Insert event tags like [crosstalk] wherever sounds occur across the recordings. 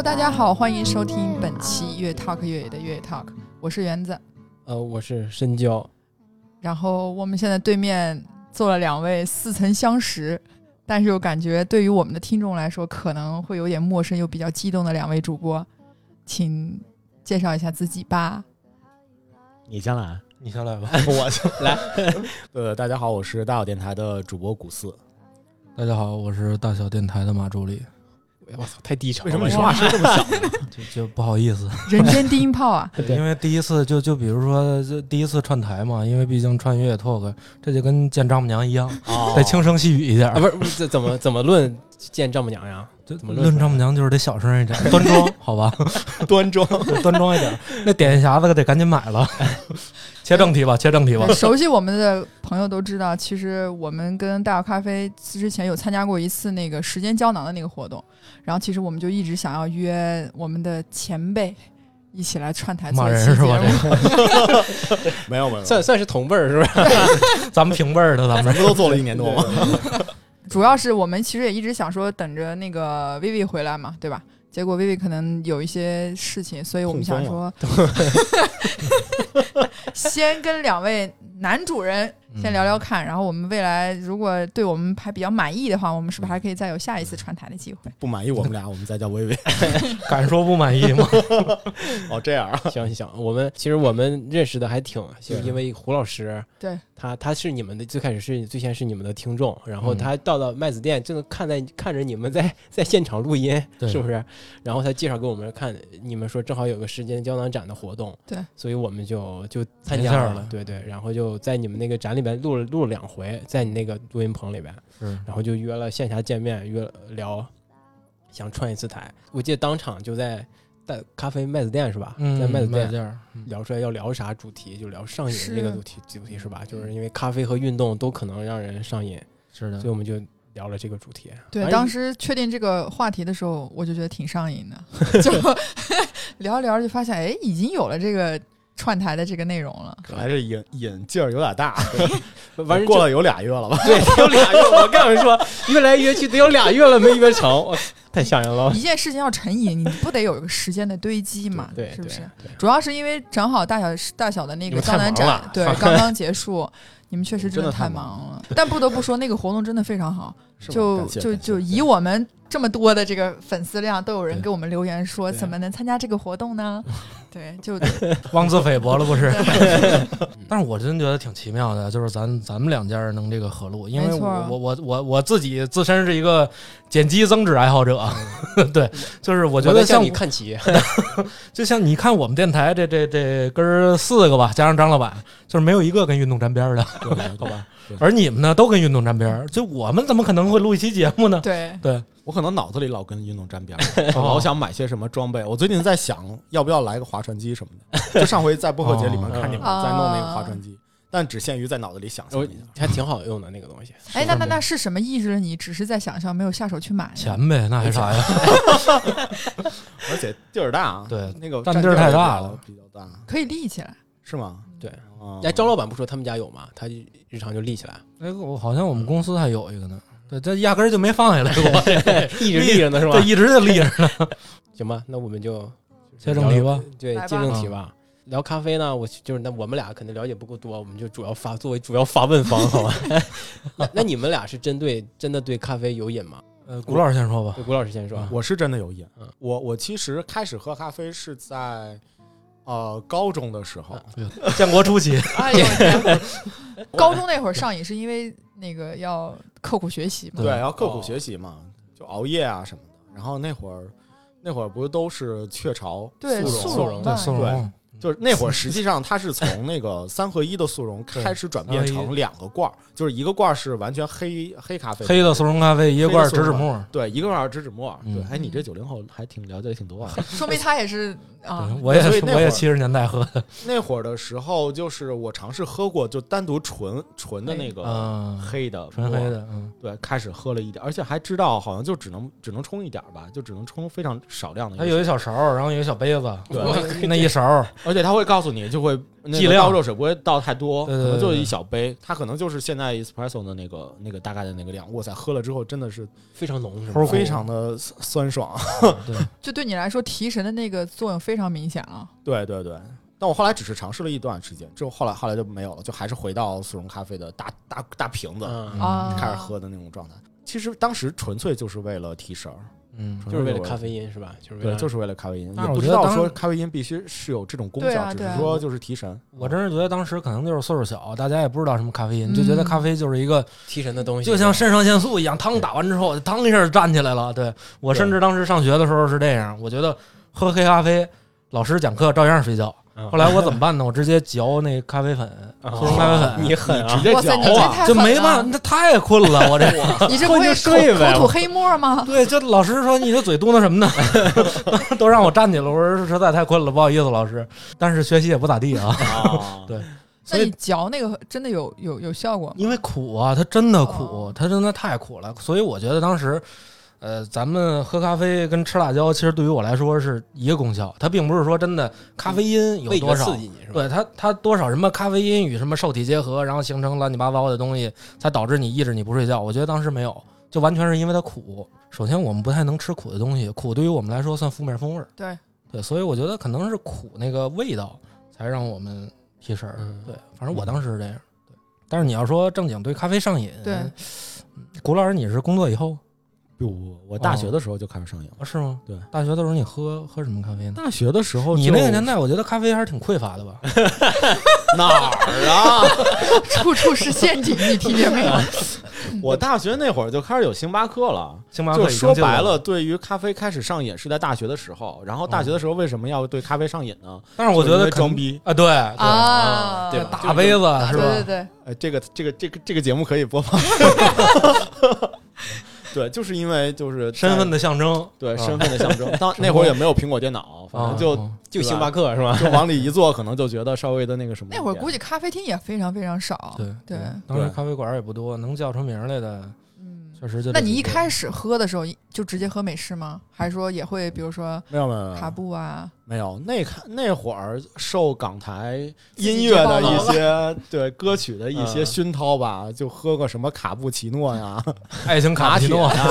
Hello，大家好，欢迎收听本期越 Talk 越野的越野 Talk，我是园子。呃，我是深交。然后我们现在对面坐了两位似曾相识，但是又感觉对于我们的听众来说可能会有点陌生又比较激动的两位主播，请介绍一下自己吧。你先来，你先来吧。我先来。呃，大家好，我是大小电台的主播古四。大家好，我是大小电台的马助理。我操，太低沉了！为什么你说话声这么小？[laughs] 就就不好意思，人间低音炮啊！[laughs] 因为第一次就就比如说这第一次串台嘛，因为毕竟穿越野 talk，这就跟见丈母娘一样，得轻声细语一点。啊，不是，这怎么怎么论见丈母娘呀？怎么论丈母娘就是得小声一点，端庄，[laughs] 好吧？端庄，端庄一点。那点心匣子可得赶紧买了。切正题吧，切正题吧。熟悉我们的朋友都知道，其实我们跟大小咖啡之前有参加过一次那个时间胶囊的那个活动，然后其实我们就一直想要约我们的前辈一起来串台。骂人是吧？没有没有，算算是同辈儿是不是？咱们平辈儿的，咱们不都做了一年多吗？主要是我们其实也一直想说等着那个薇薇回来嘛，对吧？结果薇薇可能有一些事情，所以我们想说，[laughs] 先跟两位男主人先聊聊看，然后我们未来如果对我们还比较满意的话，我们是不是还可以再有下一次串台的机会？不满意我们俩，我们再叫薇薇。[laughs] 敢说不满意吗？[laughs] 哦，这样啊，[laughs] 行行行，我们其实我们认识的还挺，就因为胡老师，对。他他是你们的最开始是最先是你们的听众，然后他到了麦子店，正看在看着你们在在现场录音，是不是？然后他介绍给我们看，你们说正好有个时间胶囊展的活动，对，所以我们就就参加了，对对，然后就在你们那个展里边录了录了两回，在你那个录音棚里边，嗯然后就约了线下见面，约聊，想串一次台。我记得当场就在在咖啡麦子店是吧？嗯在麦子店聊出来要聊啥主题，就聊上瘾这个主题主题是吧？就是因为咖啡和运动都可能让人上瘾，是的，所以我们就聊了这个主题。对，当时确定这个话题的时候，我就觉得挺上瘾的，[laughs] 就 [laughs] 聊着聊着就发现，哎，已经有了这个。串台的这个内容了，可来这瘾瘾劲儿有点大，[laughs] 完过了有俩月了吧？对，有俩月。我跟你们说，越来越去得有俩月了没约成，太吓人了。一件事情要成瘾，你不得有一个时间的堆积嘛？对，是不是？主要是因为正好大小大小的那个江南展，对，[laughs] 刚刚结束，你们确实真的太忙了。但不得不说，那个活动真的非常好，就就就以我们这么多的这个粉丝量，都有人给我们留言说，怎么能参加这个活动呢？[laughs] 对，就 [laughs] 妄自菲薄了不是？[laughs] 但是我真觉得挺奇妙的，就是咱咱们两家能这个合录，因为我我我我我自己自身是一个剪辑增值爱好者，对，就是我觉得像你看齐，就像你看我们电台这这这哥儿四个吧，加上张老板，就是没有一个跟运动沾边的，好吧？而你们呢，都跟运动沾边，就我们怎么可能会录一期节目呢？对对。我可能脑子里老跟运动沾边儿，[laughs] 老想买些什么装备。我最近在想，要不要来个划船机什么的。就上回在薄荷节里面看你们在弄那个划船机，但只限于在脑子里想象，[laughs] 还挺好用的那个东西。哎，那那那是什么抑制了你？只是在想象，没有下手去买？钱呗，那还啥呀？[laughs] 而且地儿大，对，那个占地儿太大了，比较大，可以立起来，是吗？对。哎，张老板不说他们家有吗？他日常就立起来。哎，我好像我们公司还有一个呢。对，这压根儿就没放下来过，[laughs] 一直立着呢，是吧？对，一直就立着呢。[laughs] 行吧，那我们就 [laughs] 切正题吧。对，进正题吧。聊咖啡呢，我就是那我们俩肯定了解不够多，我们就主要发作为主要发问方，好吧？那那你们俩是针对真的对咖啡有瘾吗？呃，古老师先说吧。古老师先说。我是真的有瘾。嗯，我我其实开始喝咖啡是在呃高中的时候，[laughs] 建国初期。[laughs] 高中那会儿上瘾是因为。那个要刻苦学习嘛？对，要刻苦学习嘛，就熬夜啊什么的。然后那会儿，那会儿不是都是雀巢速溶？对，速溶。就是那会儿，实际上它是从那个三合一的速溶 [laughs] 开始转变成两个罐儿，就是一个罐儿是完全黑黑咖啡，黑的速溶咖啡，一个罐儿植脂末。对，一个罐儿植脂末。对，哎，你这九零后还挺了解挺多啊。说明他也是啊，我也我也七十年代喝的。那会儿的时候，就是我尝试喝过，就单独纯纯的那个黑的，纯黑的，嗯，对，开始喝了一点，而且还知道好像就只能只能冲一点吧，就只能冲非常少量的。它有一小勺，然后有一小杯子，对，那一勺，而且他会告诉你，就会剂量倒热水不会倒太多，可能就一小杯，它可能就是现在 espresso 的那个那个大概的那个量。哇塞，喝了之后真的是非常浓，是吧？非常的酸爽，对，[laughs] 就对你来说提神的那个作用非常明显啊。对对对，但我后来只是尝试了一段时间，之后后来后来就没有了，就还是回到速溶咖啡的大大大瓶子开始喝的那种状态。其实当时纯粹就是为了提神儿，嗯，就是为了咖啡因是吧？就是对，就是为了咖啡因。也不知道说咖啡因必须是有这种功效，只是说就是提神。我真是觉得当时可能就是岁数小，大家也不知道什么咖啡因，就觉得咖啡就是一个提神的东西，就像肾上腺素一样，汤打完之后，汤一下站起来了。对我甚至当时上学的时候是这样，我觉得喝黑咖啡。老师讲课照样睡觉，后来我怎么办呢？我直接嚼那咖啡粉，速溶咖啡粉。你狠啊！直接嚼啊！就没办法，那太困了，我这 [laughs] 你这不 [laughs] 会睡呗？口吐黑沫吗？对，就老师说你这嘴嘟囔什么呢？[laughs] 都让我站起来，我说实在太困了，不好意思，老师。但是学习也不咋地啊。对，那你嚼那个真的有有有效果？因为苦啊，它真的苦，它真的太苦了，所以我觉得当时。呃，咱们喝咖啡跟吃辣椒，其实对于我来说是一个功效。它并不是说真的咖啡因有多少刺激你，是吧？对它，它多少什么咖啡因与什么受体结合，然后形成乱七八糟的东西，才导致你抑制你不睡觉。我觉得当时没有，就完全是因为它苦。首先，我们不太能吃苦的东西，苦对于我们来说算负面风味。对对，所以我觉得可能是苦那个味道才让我们提神。对，反正我当时是这样。对，但是你要说正经对咖啡上瘾，对，古老师你是工作以后。不不，我大学的时候就开始上瘾了，是吗？对，大学的时候你喝喝什么咖啡呢？大学的时候，你那个年代，我觉得咖啡还是挺匮乏的吧？[laughs] 哪儿啊？[laughs] 处处是陷阱，你听见没有？[laughs] 我大学那会儿就开始有星巴克了，星巴克说白了，对于咖啡开始上瘾是在大学的时候。然后大学的时候为什么要对咖啡上瘾呢？但是我觉得装逼啊，对啊，对大杯子是吧？对对对，哎，这个这个这个这个节目可以播放。对，就是因为就是身份的象征，对身份的象征。[laughs] 当那会儿也没有苹果电脑，反正就就星巴克是吧？就往里一坐，可能就觉得稍微的那个什么。那会儿估计咖啡厅也非常非常少，对对。当时咖啡馆也不多，能叫出名来的。确实就那你一开始喝的时候就直接喝美式吗？还是说也会比如说没有没有卡布啊？没有那看那会儿受港台音乐的一些 [laughs] 对歌曲的一些熏陶吧，就喝个什么卡布奇诺呀、[laughs] 爱情卡布奇诺呀，[laughs]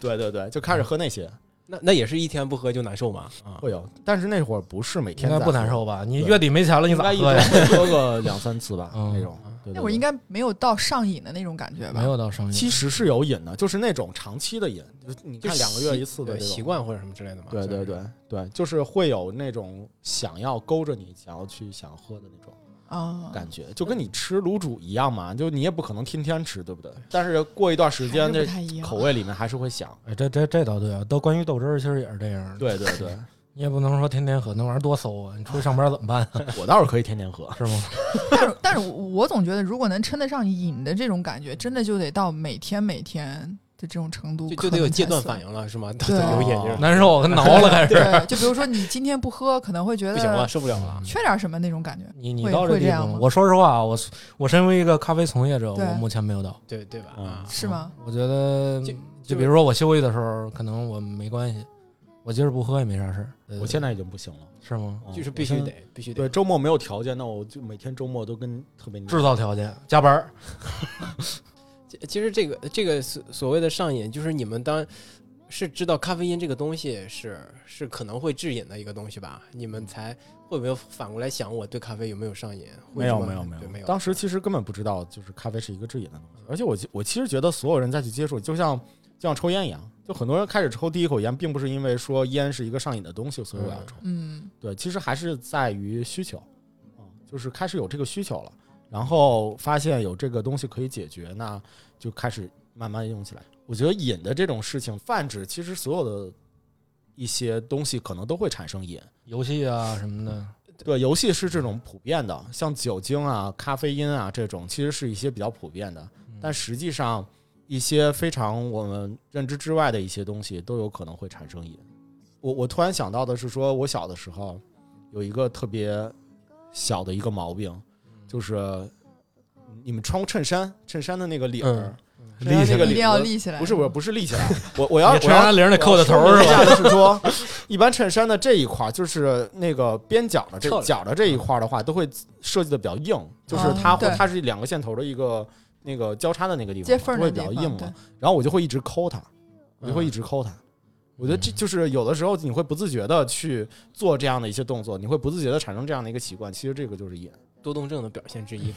对对对，就开始喝那些。那那也是一天不喝就难受吗？会有，但是那会儿不是每天应该不难受吧？你月底没钱了，你咋喝呀？喝个两三次吧，那种。那会儿应该没有到上瘾的那种感觉吧？没有到上瘾，其实是有瘾的，就是那种长期的瘾，就你看两个月一次的习惯或者什么之类的嘛。对对对对，就是会有那种想要勾着你，想要去想喝的那种啊感觉，就跟你吃卤煮一样嘛，就你也不可能天天吃，对不对？但是过一段时间，这口味里面还是会想。哎，这这这倒对啊，都关于豆汁儿，其实也是这样。对对对。你也不能说天天喝那玩意儿多馊啊！你出去上班怎么办？[laughs] 我倒是可以天天喝，是吗？[laughs] 但是，但是我总觉得，如果能称得上瘾的这种感觉，真的就得到每天每天的这种程度，就得有戒断反应了，是吗？对，[laughs] 有瘾就是难受，跟挠了开始。对，就比如说你今天不喝，可能会觉得不行了，受不了了，缺点什么那种感觉。你你到这地步，我说实话，我我身为一个咖啡从业者，我目前没有到，对对吧？啊，是吗？我觉得，就比如说我休息的时候，可能我没关系。我今儿不喝也没啥事儿，我现在已经不行了，是吗？就是必须得，必须得。对，周末没有条件，那我就每天周末都跟特别制造条件，加班儿。[laughs] 其实这个这个所所谓的上瘾，就是你们当是知道咖啡因这个东西是是可能会致瘾的一个东西吧？你们才会不会反过来想，我对咖啡有没有上瘾？没有，没有，没有，没有。当时其实根本不知道，就是咖啡是一个致瘾的东西。而且我我其实觉得，所有人再去接触，就像就像抽烟一样。就很多人开始抽第一口烟，并不是因为说烟是一个上瘾的东西，所以我要抽。嗯，对，其实还是在于需求，啊，就是开始有这个需求了，然后发现有这个东西可以解决，那就开始慢慢用起来。我觉得瘾的这种事情泛指，其实所有的一些东西可能都会产生瘾，游戏啊什么的。对，游戏是这种普遍的，像酒精啊、咖啡因啊这种，其实是一些比较普遍的，但实际上。一些非常我们认知之外的一些东西都有可能会产生瘾，我我突然想到的是，说我小的时候有一个特别小的一个毛病，就是你们穿衬衫，衬衫的那个领儿。立那个一定要立起来，不是我不是立起来，[laughs] 我我要衬衫领得扣的头是吧？是说，一般衬衫的这一块，就是那个边角的这角的这一块的话，都会设计的比较硬，就是它会它是两个线头的一个那个交叉的那个地方，会比较硬嘛。然后我就会一直抠它，我就会一直抠它。我觉得这就是有的时候你会不自觉的去做这样的一些动作，你会不自觉的产生这样的一个习惯。其实这个就是瘾。多动症的表现之一。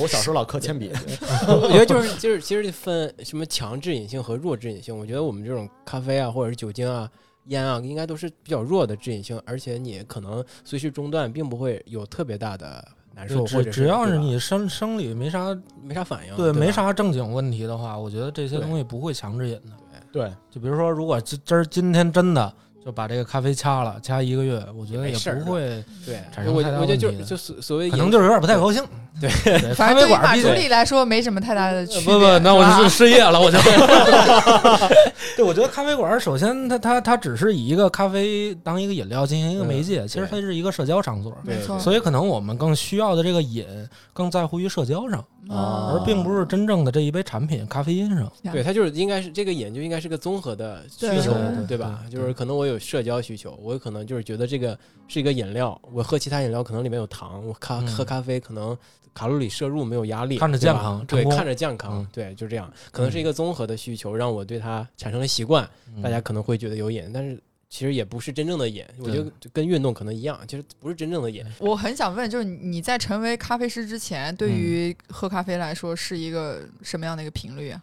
我小时候老刻铅笔，[laughs] 我觉得就是就是其实分什么强制瘾性和弱制瘾性。我觉得我们这种咖啡啊，或者是酒精啊、烟啊，应该都是比较弱的致瘾性，而且你可能随时中断，并不会有特别大的难受。只只要是你生生理没啥没啥反应，对，没啥正经问题的话，我觉得这些东西不会强制饮的。对，就比如说，如果今今儿今天真的。就把这个咖啡掐了，掐一个月，我觉得也不会对产生太大问题。我觉得就就所所谓可能就是有点不太高兴。[laughs] 对，反正对于马来说没什么太大的区别。不不，那我就失业了，我就。[laughs] [laughs] 对，我觉得咖啡馆首先它它它只是以一个咖啡当一个饮料进行一个媒介，其实它是一个社交场所，没错。所以可能我们更需要的这个瘾更在乎于社交上。啊，而并不是真正的这一杯产品咖啡因上，对它就是应该是这个瘾就应该是个综合的需求，对吧？就是可能我有社交需求，我可能就是觉得这个是一个饮料，我喝其他饮料可能里面有糖，我咖喝咖啡可能卡路里摄入没有压力，看着健康，对，看着健康，对，就这样，可能是一个综合的需求，让我对它产生了习惯，大家可能会觉得有瘾，但是。其实也不是真正的瘾，我觉得跟运动可能一样，其实不是真正的瘾。我很想问，就是你在成为咖啡师之前，对于喝咖啡来说是一个什么样的一个频率啊？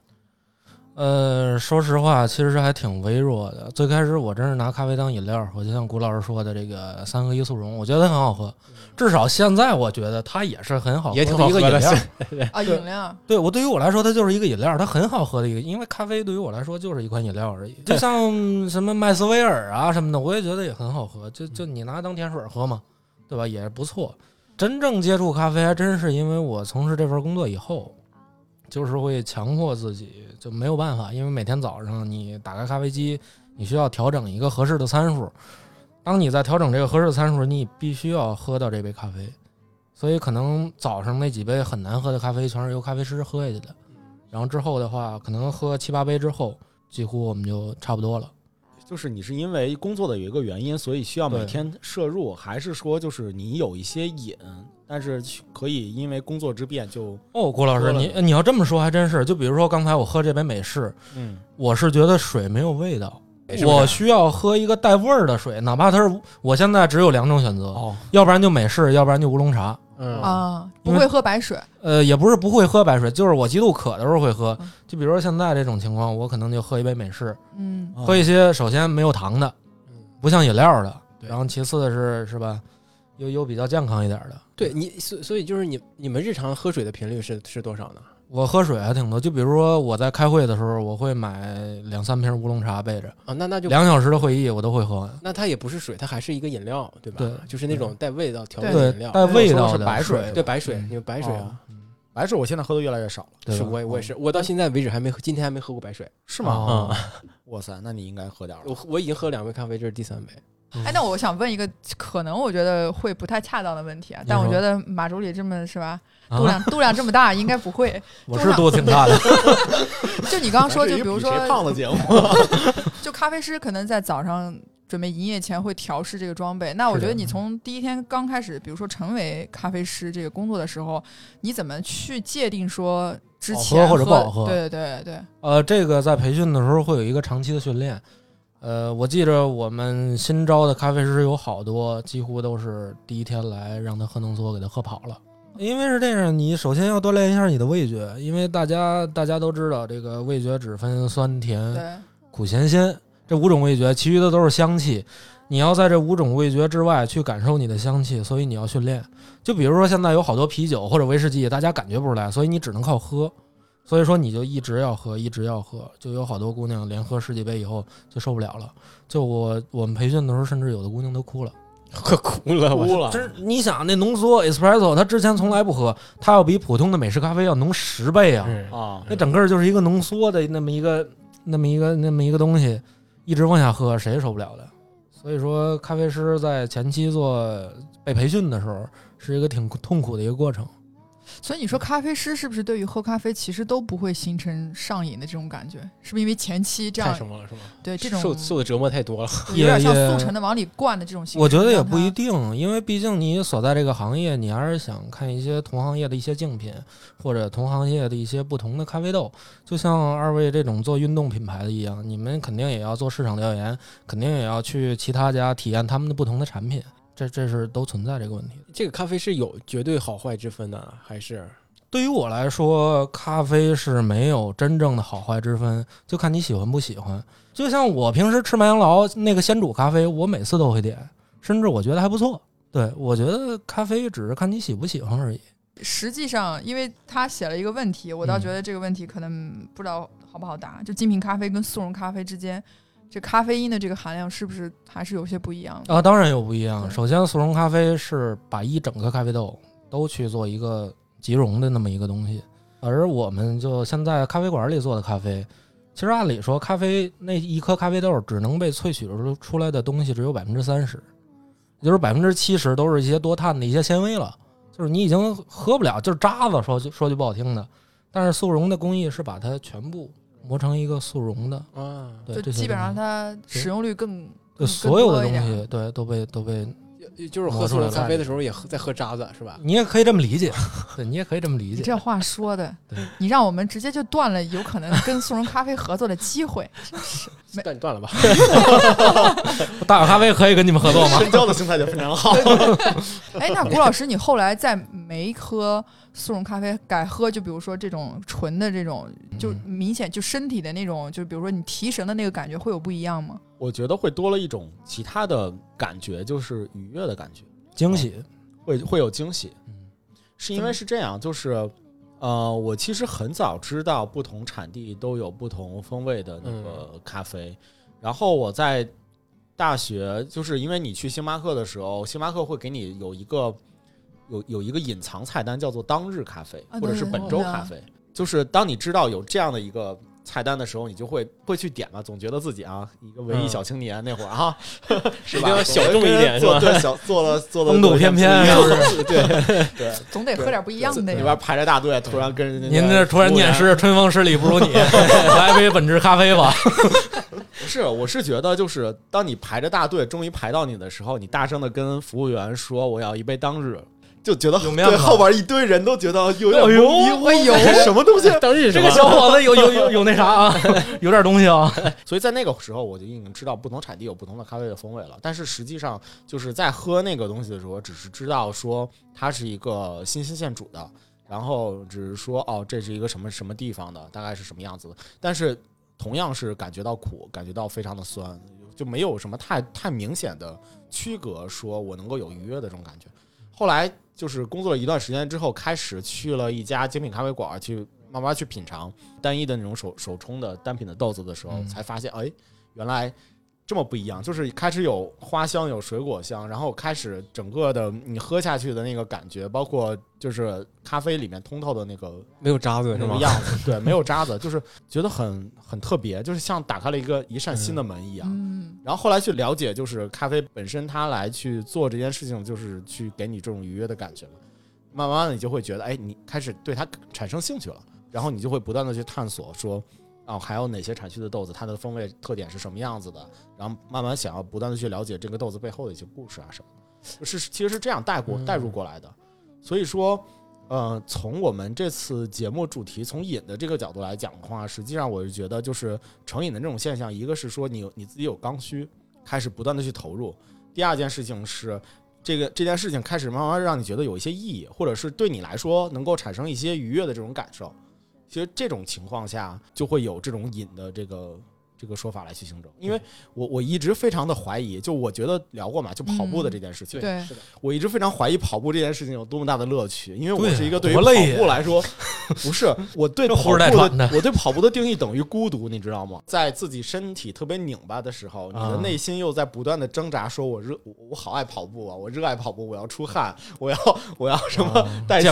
呃，说实话，其实还挺微弱的。最开始我真是拿咖啡当饮料，我就像古老师说的这个三合一速溶，我觉得很好喝。至少现在我觉得它也是很好喝的一个饮料 [laughs] 啊，饮料。对我对于我来说，它就是一个饮料，它很好喝的一个。因为咖啡对于我来说就是一款饮料而已。就像什么麦斯威尔啊什么的，我也觉得也很好喝。就就你拿它当甜水喝嘛，对吧？也不错。真正接触咖啡，还真是因为我从事这份工作以后。就是会强迫自己，就没有办法，因为每天早上你打开咖啡机，你需要调整一个合适的参数。当你在调整这个合适的参数，你必须要喝到这杯咖啡。所以可能早上那几杯很难喝的咖啡，全是由咖啡师喝下去的。然后之后的话，可能喝七八杯之后，几乎我们就差不多了。就是你是因为工作的有一个原因，所以需要每天摄入，还是说就是你有一些瘾？但是可以因为工作之便就哦，郭老师，你你要这么说还真是。就比如说刚才我喝这杯美式，嗯，我是觉得水没有味道，我需要喝一个带味儿的水，哪怕它是我现在只有两种选择，哦，要不然就美式，要不然就乌龙茶，嗯啊，不会喝白水，呃，也不是不会喝白水，就是我极度渴的时候会喝。就比如说现在这种情况，我可能就喝一杯美式，嗯，喝一些首先没有糖的，不像饮料的，然后其次的是是吧？有有比较健康一点的，对你，所所以就是你你们日常喝水的频率是是多少呢？我喝水还挺多，就比如说我在开会的时候，我会买两三瓶乌龙茶备着啊，那那就两小时的会议我都会喝完。那它也不是水，它还是一个饮料，对吧？对，就是那种带味道调味饮料，带味道的白水，对白水，有白水啊，白水我现在喝的越来越少了。是，我我也是，我到现在为止还没今天还没喝过白水，是吗？啊，哇塞，那你应该喝点了。我我已经喝两杯咖啡，这是第三杯。哎，那我想问一个可能我觉得会不太恰当的问题啊，但我觉得马助理这么是吧，度量度量这么大，应该不会。[laughs] 我是度挺大的。[laughs] 就你刚刚说，就比如说胖的节目，[laughs] 就咖啡师可能在早上准备营业前会调试这个装备。那我觉得你从第一天刚开始，比如说成为咖啡师这个工作的时候，你怎么去界定说之前或者不好喝？对对对。呃，这个在培训的时候会有一个长期的训练。呃，我记着我们新招的咖啡师有好多，几乎都是第一天来让他喝浓缩，给他喝跑了。因为是这样，你首先要锻炼一下你的味觉，因为大家大家都知道，这个味觉只分酸甜苦咸鲜这五种味觉，其余的都是香气。你要在这五种味觉之外去感受你的香气，所以你要训练。就比如说现在有好多啤酒或者威士忌，大家感觉不出来，所以你只能靠喝。所以说你就一直要喝，一直要喝，就有好多姑娘连喝十几杯以后就受不了了。就我我们培训的时候，甚至有的姑娘都哭了，[laughs] 快哭了，哭了。真是你想那浓缩 espresso，她之前从来不喝，它要比普通的美式咖啡要浓十倍啊！啊，那整个就是一个浓缩的那么一个那么一个那么一个东西。一直往下喝，谁也受不了的。所以说，咖啡师在前期做被培训的时候，是一个挺痛苦的一个过程。所以你说咖啡师是不是对于喝咖啡其实都不会形成上瘾的这种感觉？是不是因为前期这样太什么了是吗？对这种受受的折磨太多了，有点像速成的往里灌的这种。我觉得也不一定，因为毕竟你所在这个行业，你还是想看一些同行业的一些竞品，或者同行业的一些不同的咖啡豆。就像二位这种做运动品牌的一样，你们肯定也要做市场调研，肯定也要去其他家体验他们的不同的产品。这这是都存在这个问题。这个咖啡是有绝对好坏之分的，还是对于我来说，咖啡是没有真正的好坏之分，就看你喜欢不喜欢。就像我平时吃麦当劳那个鲜煮咖啡，我每次都会点，甚至我觉得还不错。对我觉得咖啡只是看你喜不喜欢而已。实际上，因为他写了一个问题，我倒觉得这个问题可能不知道好不好答。就精品咖啡跟速溶咖啡之间。这咖啡因的这个含量是不是还是有些不一样啊？当然有不一样。首先，速溶咖啡是把一整个咖啡豆都去做一个即溶的那么一个东西，而我们就现在咖啡馆里做的咖啡，其实按理说，咖啡那一颗咖啡豆只能被萃取出出来的东西只有百分之三十，也就是百分之七十都是一些多碳的一些纤维了，就是你已经喝不了，就是渣子。说句说句不好听的，但是速溶的工艺是把它全部。磨成一个速溶的啊，对，就基本上它使用率更，所有的东西对都被都被，就是喝速溶咖啡的时候也喝在喝渣子是吧？你也可以这么理解，对你也可以这么理解。你这话说的，你让我们直接就断了有可能跟速溶咖啡合作的机会，那 [laughs] 你断了吧。[laughs] 大咖啡可以跟你们合作吗？深交的心态就非常好。[laughs] 哎，那谷老师，你后来在没喝。速溶咖啡改喝，就比如说这种纯的这种，就明显就身体的那种，就比如说你提神的那个感觉会有不一样吗？我觉得会多了一种其他的感觉，就是愉悦的感觉，惊喜，会会有惊喜。嗯，是因为是这样，就是呃，我其实很早知道不同产地都有不同风味的那个咖啡，然后我在大学，就是因为你去星巴克的时候，星巴克会给你有一个。有有一个隐藏菜单叫做当日咖啡，或者是本周咖啡，就是当你知道有这样的一个菜单的时候，你就会会去点嘛，总觉得自己啊，一个文艺小青年那会儿啊，是吧？小众一点是吧？对，小做了做了风度翩翩，对对，总得喝点不一样的。那边排着大队，突然跟人家您这突然念诗，春风十里不如你，[laughs] 来杯本质咖啡吧。不是，我是觉得，就是当你排着大队，终于排到你的时候，你大声的跟服务员说：“我要一杯当日。”就觉得对后边一堆人都觉得有点牛，哎呦，什么东西？这个小伙子有有有 [laughs] 有那啥啊，[laughs] 有点东西啊。[laughs] 所以在那个时候，我就已经知道不同产地有不同的咖啡的风味了。但是实际上，就是在喝那个东西的时候，只是知道说它是一个新鲜现煮的，然后只是说哦，这是一个什么什么地方的，大概是什么样子的。但是同样是感觉到苦，感觉到非常的酸，就没有什么太太明显的区隔，说我能够有愉悦的这种感觉。后来。就是工作了一段时间之后，开始去了一家精品咖啡馆，去慢慢去品尝单一的那种手手冲的单品的豆子的时候，才发现，哎，原来。这么不一样，就是开始有花香，有水果香，然后开始整个的你喝下去的那个感觉，包括就是咖啡里面通透的那个没有渣子那个样子，对，没有渣子，就是觉得很很特别，就是像打开了一个一扇新的门一样。嗯。然后后来去了解，就是咖啡本身它来去做这件事情，就是去给你这种愉悦的感觉慢慢的，你就会觉得，哎，你开始对它产生兴趣了，然后你就会不断的去探索说。哦，还有哪些产区的豆子，它的风味特点是什么样子的？然后慢慢想要不断的去了解这个豆子背后的一些故事啊什么，是其实是这样带过带入过来的。所以说，呃，从我们这次节目主题从瘾的这个角度来讲的话，实际上我是觉得就是成瘾的这种现象，一个是说你你自己有刚需，开始不断的去投入；第二件事情是这个这件事情开始慢慢让你觉得有一些意义，或者是对你来说能够产生一些愉悦的这种感受。其实这种情况下就会有这种瘾的这个这个说法来去形容，因为我我一直非常的怀疑，就我觉得聊过嘛，就跑步的这件事情，对，是的，我一直非常怀疑跑步这件事情有多么大的乐趣，因为我是一个对于跑步来说，[laughs] 不是我对跑步的我对跑步的定义等于孤独，你知道吗？在自己身体特别拧巴的时候，你的内心又在不断的挣扎，说我热我好爱跑步啊，我热爱跑步，我要出汗，我要我要什么代谢，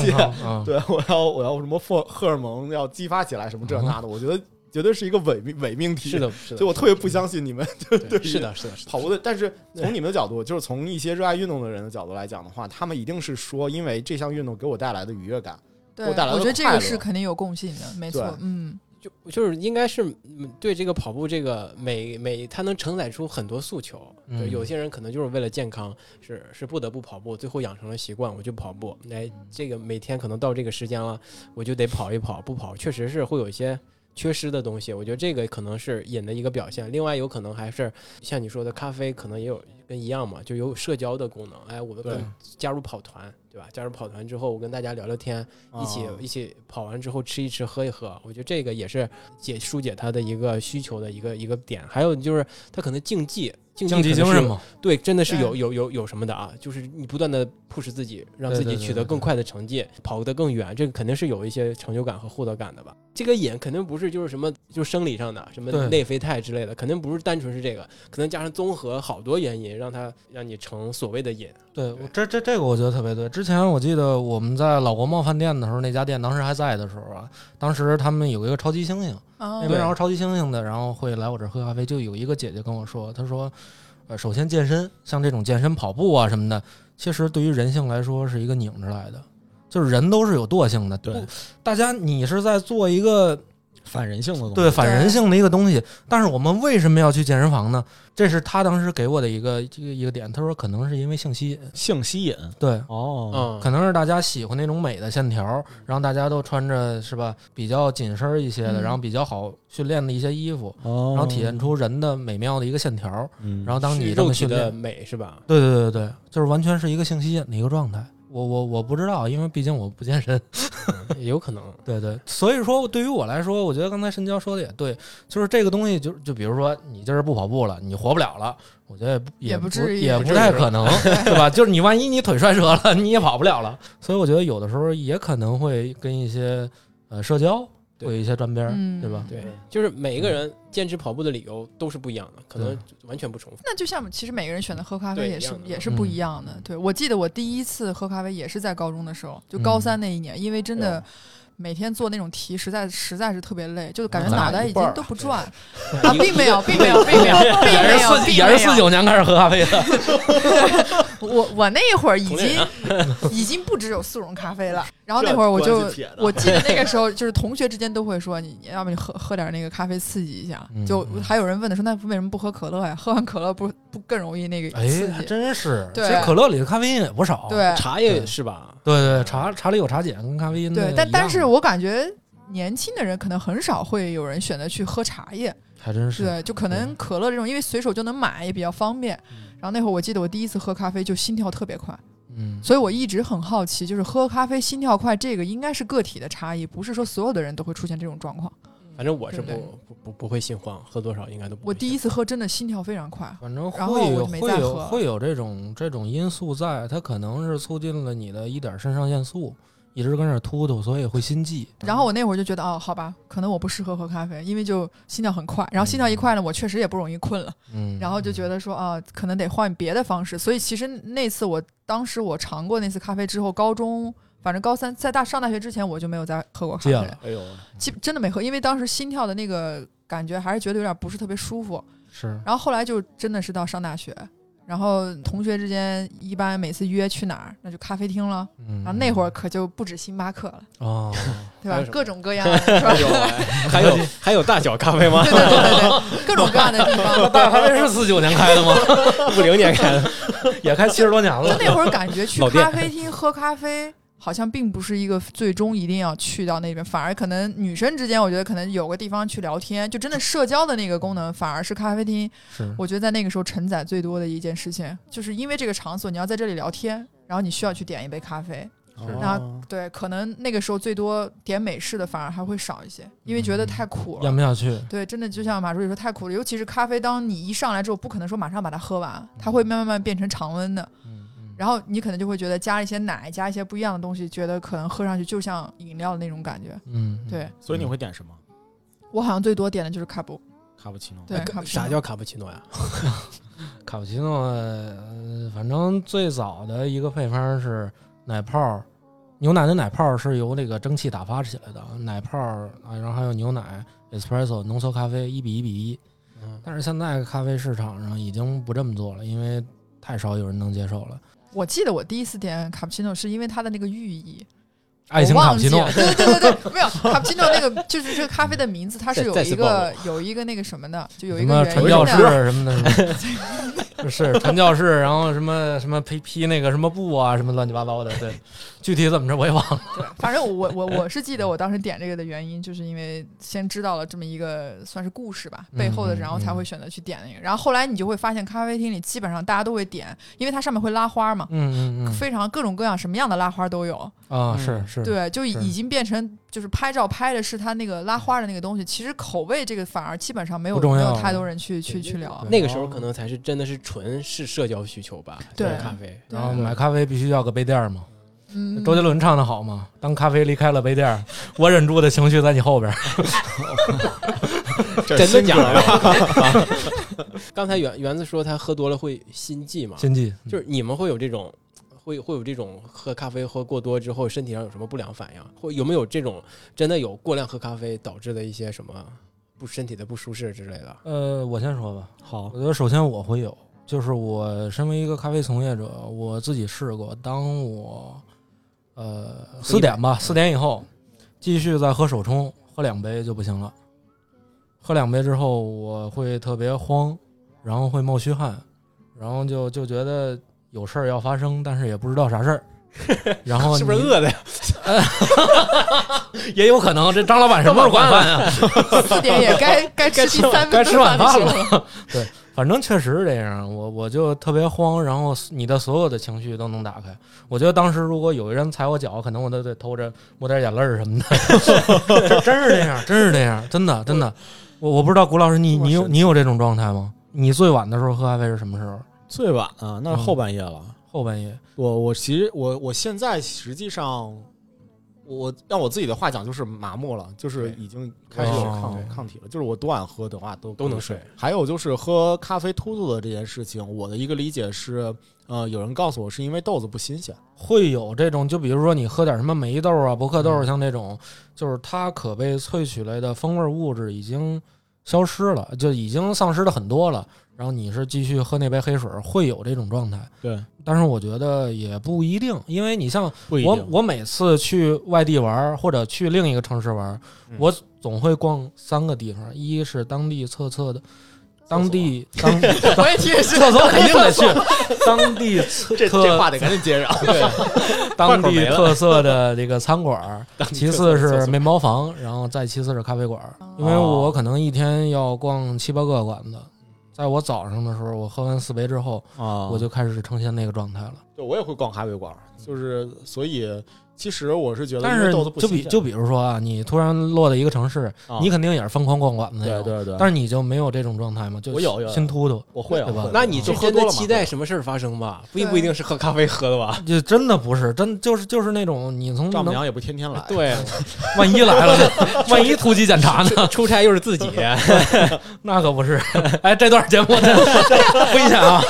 对我要我要什么荷荷尔蒙要激发起来什么这那的，我觉得。绝对是一个伪命伪命题。是的，是的。所以我特别不相信你们。对，是的，是的，跑步的。但是从你们的角度，就是从一些热爱运动的人的角度来讲的话，他们一定是说，因为这项运动给我带来的愉悦感，给我带来的我觉得这个是肯定有共性的，没错。嗯。就就是应该是对这个跑步这个每每它能承载出很多诉求，对有些人可能就是为了健康是是不得不跑步，最后养成了习惯，我就跑步。哎，这个每天可能到这个时间了，我就得跑一跑，不跑确实是会有一些缺失的东西。我觉得这个可能是瘾的一个表现。另外有可能还是像你说的咖啡，可能也有跟一样嘛，就有社交的功能。哎，我们加入跑团。对吧？加入跑团之后，我跟大家聊聊天，一起一起跑完之后吃一吃喝一喝，我觉得这个也是解疏解他的一个需求的一个一个点。还有就是他可能竞技。竞技精神嘛，对，真的是有有有有什么的啊？就是你不断的 push 自己，让自己取得更快的成绩，跑得更远，这个肯定是有一些成就感和获得感的吧？这个瘾肯定不是就是什么就生理上的什么内啡肽之类的，肯定不是单纯是这个，可能加上综合好多原因，让它让你成所谓的瘾。对，这这这个我觉得特别对。之前我记得我们在老国贸饭店的时候，那家店当时还在的时候啊，当时他们有一个超级猩猩，那边然后超级猩猩的，然后会来我这喝咖啡，就有一个姐姐跟我说，她说。呃，首先健身，像这种健身跑步啊什么的，其实对于人性来说是一个拧着来的，就是人都是有惰性的。对，大家你是在做一个。反人性的东西，对反人性的一个东西。但是我们为什么要去健身房呢？这是他当时给我的一个这个一个点。他说可能是因为性吸引，性吸引。对，哦，可能是大家喜欢那种美的线条，然后大家都穿着是吧比较紧身一些的，然后比较好训练的一些衣服，然后体现出人的美妙的一个线条。然后当你这么训练美是吧？对对对对，就是完全是一个性吸引的一个状态。我我我不知道，因为毕竟我不健身，有可能。[laughs] 对对，所以说对于我来说，我觉得刚才申娇说的也对，就是这个东西，就就比如说你今儿不跑步了，你活不了了，我觉得也不至于，也不太可能，[laughs] 对吧？就是你万一你腿摔折了，你也跑不了了。所以我觉得有的时候也可能会跟一些呃社交。有一些沾边儿，对吧？对，就是每一个人坚持跑步的理由都是不一样的，可能完全不重复。那就像其实每个人选择喝咖啡也是也是不一样的。对我记得我第一次喝咖啡也是在高中的时候，就高三那一年，因为真的。每天做那种题，实在实在是特别累，就感觉脑袋已经都不转啊，并没有，并没有，并没有，并没有，也是四九年开始喝咖啡的。[laughs] 我我那会儿已经已经不只有速溶咖啡了，然后那会儿我就我记得那个 [laughs] 时候就是同学之间都会说，你要不你喝喝点那个咖啡刺激一下，就还有人问的说，那为什么不喝可乐呀？喝完可乐不不更容易那个刺激？真是，其实可乐里的咖啡因也不少，对，茶叶是吧？对对，茶茶里有茶碱，跟咖啡因对，但但是我感觉年轻的人可能很少会有人选择去喝茶叶，还真是。对，就可能可乐这种，因为随手就能买，也比较方便。然后那会儿我记得我第一次喝咖啡就心跳特别快，嗯，所以我一直很好奇，就是喝咖啡心跳快这个应该是个体的差异，不是说所有的人都会出现这种状况。反正我是不不不不会心慌，喝多少应该都不。我第一次喝真的心跳非常快，反正会有会有会有这种这种因素在，它可能是促进了你的一点肾上腺素，一直跟那突突，所以会心悸。然后我那会儿就觉得哦，好吧，可能我不适合喝咖啡，因为就心跳很快，然后心跳一快呢，我确实也不容易困了。嗯，然后就觉得说啊，可能得换别的方式。所以其实那次我当时我尝过那次咖啡之后，高中。反正高三在大上大学之前，我就没有再喝过咖啡。哎呦，基真的没喝，因为当时心跳的那个感觉还是觉得有点不是特别舒服。是。然后后来就真的是到上大学，然后同学之间一般每次约去哪儿，那就咖啡厅了。嗯。然后那会儿可就不止星巴克了。哦。[laughs] 对吧？各种各样的。还有 [laughs] 还有大小咖啡吗？对对对对，各种各样的地方。大咖啡是四九年开的吗？[laughs] 五零年开的，也开七十多年了。就那会儿感觉去咖啡厅喝咖啡。好像并不是一个最终一定要去到那边，反而可能女生之间，我觉得可能有个地方去聊天，就真的社交的那个功能，反而是咖啡厅。是，我觉得在那个时候承载最多的一件事情，就是因为这个场所，你要在这里聊天，然后你需要去点一杯咖啡。那对，可能那个时候最多点美式的反而还会少一些，因为觉得太苦了，咽不下去。对，真的就像马助理说，太苦了，尤其是咖啡，当你一上来之后，不可能说马上把它喝完，它会慢慢慢变成常温的。然后你可能就会觉得加一些奶，加一些不一样的东西，觉得可能喝上去就像饮料的那种感觉。嗯，对。所以你会点什么？我好像最多点的就是卡布卡布奇诺。对，啥叫卡布奇诺呀？[laughs] 卡布奇诺，反正最早的一个配方是奶泡、牛奶的奶泡是由那个蒸汽打发起来的，奶泡啊，然后还有牛奶、espresso、浓缩咖啡一比一比一。但是现在咖啡市场上已经不这么做了，因为太少有人能接受了。我记得我第一次点卡布奇诺是因为它的那个寓意。爱情卡布奇诺，对对对对对，没有。卡布奇诺那个，就是这个咖啡的名字，它是有一个有一个那个什么的，就有一个传教士什么的，[laughs] 是传教士，然后什么什么披披那个什么布啊，什么乱七八糟的，对，具体怎么着我也忘了。对，反正我我我是记得我当时点这个的原因，就是因为先知道了这么一个算是故事吧，背后的，然后才会选择去点那个。然后后来你就会发现，咖啡厅里基本上大家都会点，因为它上面会拉花嘛，嗯嗯嗯，非常各种各样什么样的拉花都有啊，是是。对，就已经变成就是拍照拍的是它那个拉花的那个东西，其实口味这个反而基本上没有没有太多人去去去聊。那个时候可能才是真的是纯是社交需求吧，对咖啡。然后买咖啡必须要个杯垫嘛，周杰伦唱的好吗，当咖啡离开了杯垫，[laughs] 我忍住的情绪在你后边。[laughs] 真的假的？[laughs] 刚才园园子说他喝多了会心悸嘛？心悸就是你们会有这种。会会有这种喝咖啡喝过多之后身体上有什么不良反应？会有没有这种真的有过量喝咖啡导致的一些什么不身体的不舒适之类的？呃，我先说吧。好，我觉得首先我会有，就是我身为一个咖啡从业者，我自己试过，当我呃四点吧，四点以后继续再喝手冲，喝两杯就不行了。喝两杯之后我会特别慌，然后会冒虚汗，然后就就觉得。有事儿要发生，但是也不知道啥事儿。[laughs] 然后是不是饿的呀？[laughs] 也有可能。这张老板什么时候管饭啊？四点也该该吃第三该吃晚饭了。对，反正确实是这样。我我就特别慌，然后你的所有的情绪都能打开。我觉得当时如果有人踩我脚，可能我都得偷着抹点眼泪什么的。[laughs] 真是这样，真是这样，真的真的。我我不知道谷老师，你你有你有这种状态吗？你最晚的时候喝咖啡是什么时候？最晚啊，那是后半夜了。后半夜，我我其实我我现在实际上，我让我自己的话讲就是麻木了，就是已经开始有抗抗体了。就是我多晚喝的话都都能睡。还有就是喝咖啡突突的这件事情，我的一个理解是，呃，有人告诉我是因为豆子不新鲜，会有这种。就比如说你喝点什么梅豆啊、伯克豆，像这种，就是它可被萃取类的风味物质已经消失了，就已经丧失了很多了。然后你是继续喝那杯黑水，会有这种状态。对，但是我觉得也不一定，因为你像我，我每次去外地玩或者去另一个城市玩，我总会逛三个地方，一是当地特色的，当地当 [laughs] 我也去厕所肯定得去，当地这这话得赶紧接上。对，[laughs] 当地特色的这个餐馆，[laughs] 其次是面包房，然后再其次是咖啡馆，因为我可能一天要逛七八个馆子。在我早上的时候，我喝完四杯之后啊，我就开始呈现那个状态了。对，我也会逛咖啡馆，就是所以。其实我是觉得，但是就比就比如说啊，你突然落在一个城市，你肯定也是疯狂逛馆子，对对对。但是你就没有这种状态吗？就我有有心突突，我会对吧？那你就真的期待什么事儿发生吧？不不一定是喝咖啡喝的吧？就真的不是，真就是就是那种你从丈母娘也不天天来，[laughs] 对，[laughs] 万一来了呢，[laughs] 万一突击检查呢？出差又是自己，那可不是。哎，这段节目危险啊！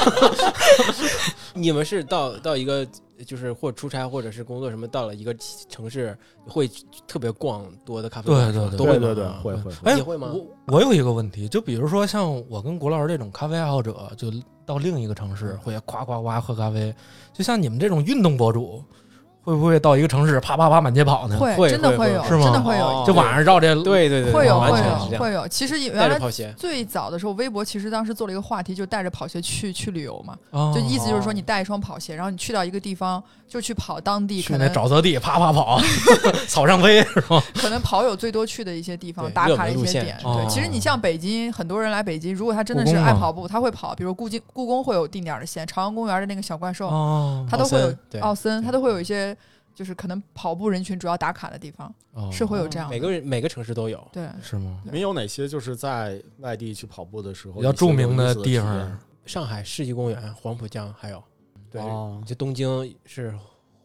你们是到到一个。就是或出差或者是工作什么，到了一个城市会特别逛多的咖啡馆，对对对，都会对对会会。哎，你会吗？我我有一个问题，就比如说像我跟国老师这种咖啡爱好者，就到另一个城市会夸夸夸喝咖啡，就像你们这种运动博主。会不会到一个城市啪啪啪满街跑呢？会，真的会有，是吗？真的会有，就晚上绕这，对对对，会有会有会有。其实原来最早的时候，微博其实当时做了一个话题，就带着跑鞋去去旅游嘛。就意思就是说，你带一双跑鞋，然后你去到一个地方，就去跑当地可能沼泽地，啪啪跑，[laughs] 草上飞是吧？可能跑友最多去的一些地方，打卡的一些点。对，其实你像北京，很多人来北京，如果他真的是爱跑步，他会跑。比如故宫，故宫会有定点的线，朝阳公园的那个小怪兽，他都会有奥森，他都会有一些。就是可能跑步人群主要打卡的地方，是会有这样。每个人每个城市都有，对，是吗？你有哪些就是在外地去跑步的时候比较著名的地方？上海世纪公园、黄浦江，还有对，就东京是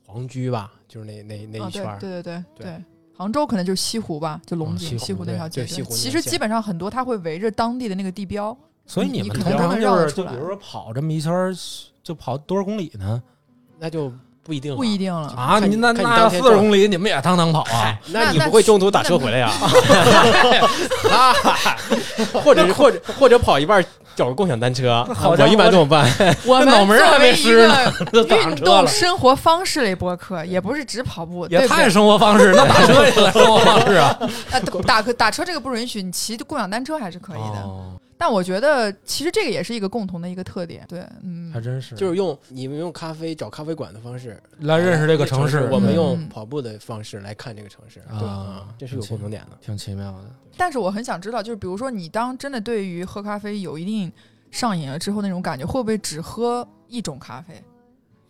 皇居吧？就是那那那一圈。对对对对，杭州可能就是西湖吧，就龙井西湖那条街。西湖其实基本上很多，它会围着当地的那个地标。所以你们通常就是就比如说跑这么一圈，就跑多少公里呢？那就。不一定，不一定了啊！你那那四十公里你们也趟趟跑啊？那你不会中途打车回来呀？[laughs] [laughs] 或者或者或者跑一半找个共享单车？我一般怎么办？我 [laughs] 们脑门还没湿呢，运动生活方式类播客也不是只跑步，也太生活方式。那打车也算生活方式啊？打打打车这个不允许，你骑共享单车还是可以的。但我觉得，其实这个也是一个共同的一个特点，对，嗯，还真是，就是用你们用咖啡找咖啡馆的方式来认识这个城市，我们用跑步的方式来看这个城市，啊，这是有共同点的，挺奇妙的。但是我很想知道，就是比如说你当真的对于喝咖啡有一定上瘾了之后，那种感觉会不会只喝一种咖啡？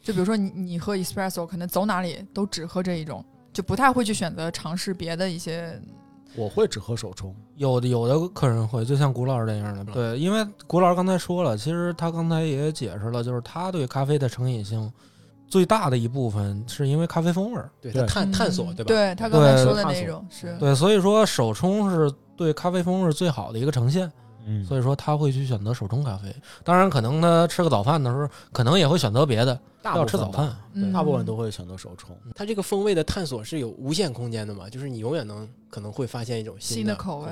就比如说你你喝 espresso，可能走哪里都只喝这一种，就不太会去选择尝试别的一些。我会只喝手冲，有的有的客人会，就像古老师这样的。对，因为古老师刚才说了，其实他刚才也解释了，就是他对咖啡的成瘾性最大的一部分是因为咖啡风味儿，对他探探索，对吧？对他刚才说的那种是。对，所以说手冲是对咖啡风味最好的一个呈现。嗯，所以说他会去选择手冲咖啡。当然，可能他吃个早饭的时候，可能也会选择别的。要吃早饭，大部分都会选择手冲。它这个风味的探索是有无限空间的嘛？就是你永远能可能会发现一种新的口味。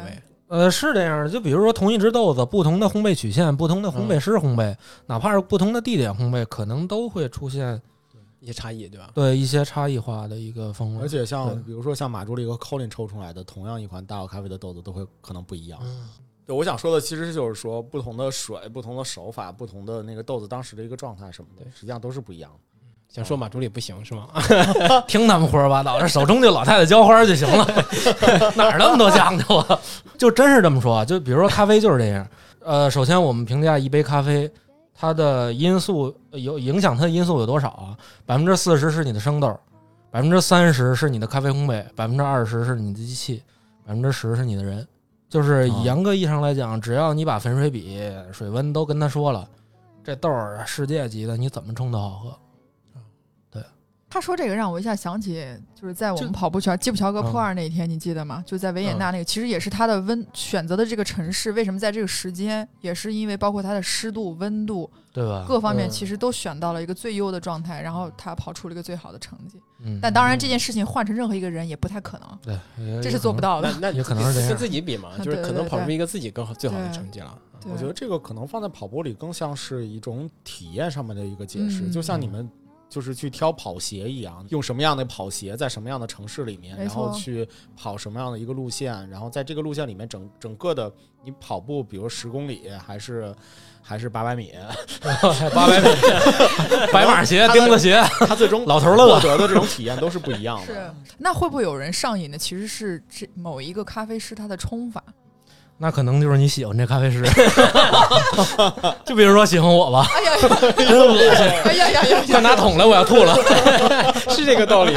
呃，是这样的。就比如说同一只豆子，不同的烘焙曲线，不同的烘焙师烘焙，哪怕是不同的地点烘焙，可能都会出现一些差异，对吧？对，一些差异化的一个风味。而且像比如说像马助理和 Colin 抽出来的同样一款大奥咖啡的豆子，都会可能不一样。对，我想说的其实就是说，不同的水、不同的手法、不同的那个豆子当时的一个状态什么的，实际上都是不一样的。想说马助理不行是吗？[laughs] 听他们胡说八道，这手中就老太太浇花就行了，[laughs] 哪儿那么多讲究啊？[laughs] 就真是这么说，就比如说咖啡就是这样。呃，首先我们评价一杯咖啡，它的因素有影响它的因素有多少啊？百分之四十是你的生豆，百分之三十是你的咖啡烘焙，百分之二十是你的机器，百分之十是你的人。就是严格意义上来讲，只要你把粉水比、水温都跟他说了，这豆儿世界级的，你怎么冲都好喝。对。他说这个让我一下想起，就是在我们跑步圈基普乔格破二那一天，你记得吗？就在维也纳那个，其实也是他的温选择的这个城市，为什么在这个时间，也是因为包括它的湿度、温度，对吧？各方面其实都选到了一个最优的状态，然后他跑出了一个最好的成绩。嗯，但当然这件事情换成任何一个人也不太可能，对，这是做不到的。那也可能是跟自己比嘛，[laughs] 就是可能跑出一个自己更好最好的成绩了。我觉得这个可能放在跑步里更像是一种体验上面的一个解释，就像你们。就是去挑跑鞋一样，用什么样的跑鞋，在什么样的城市里面，然后去跑什么样的一个路线，然后在这个路线里面，整整个的你跑步，比如十公里还是还是八百米，[laughs] 八百米，[laughs] 白马鞋、钉子鞋，他最终老头乐获得的这种体验都是不一样的。是，那会不会有人上瘾的其实是这某一个咖啡师他的冲法？那可能就是你喜欢这咖啡师，[laughs] 就比如说喜欢我吧。哎呀，真恶心！哎呀呀呀！快拿桶来，我要吐了。[laughs] 是这个道理。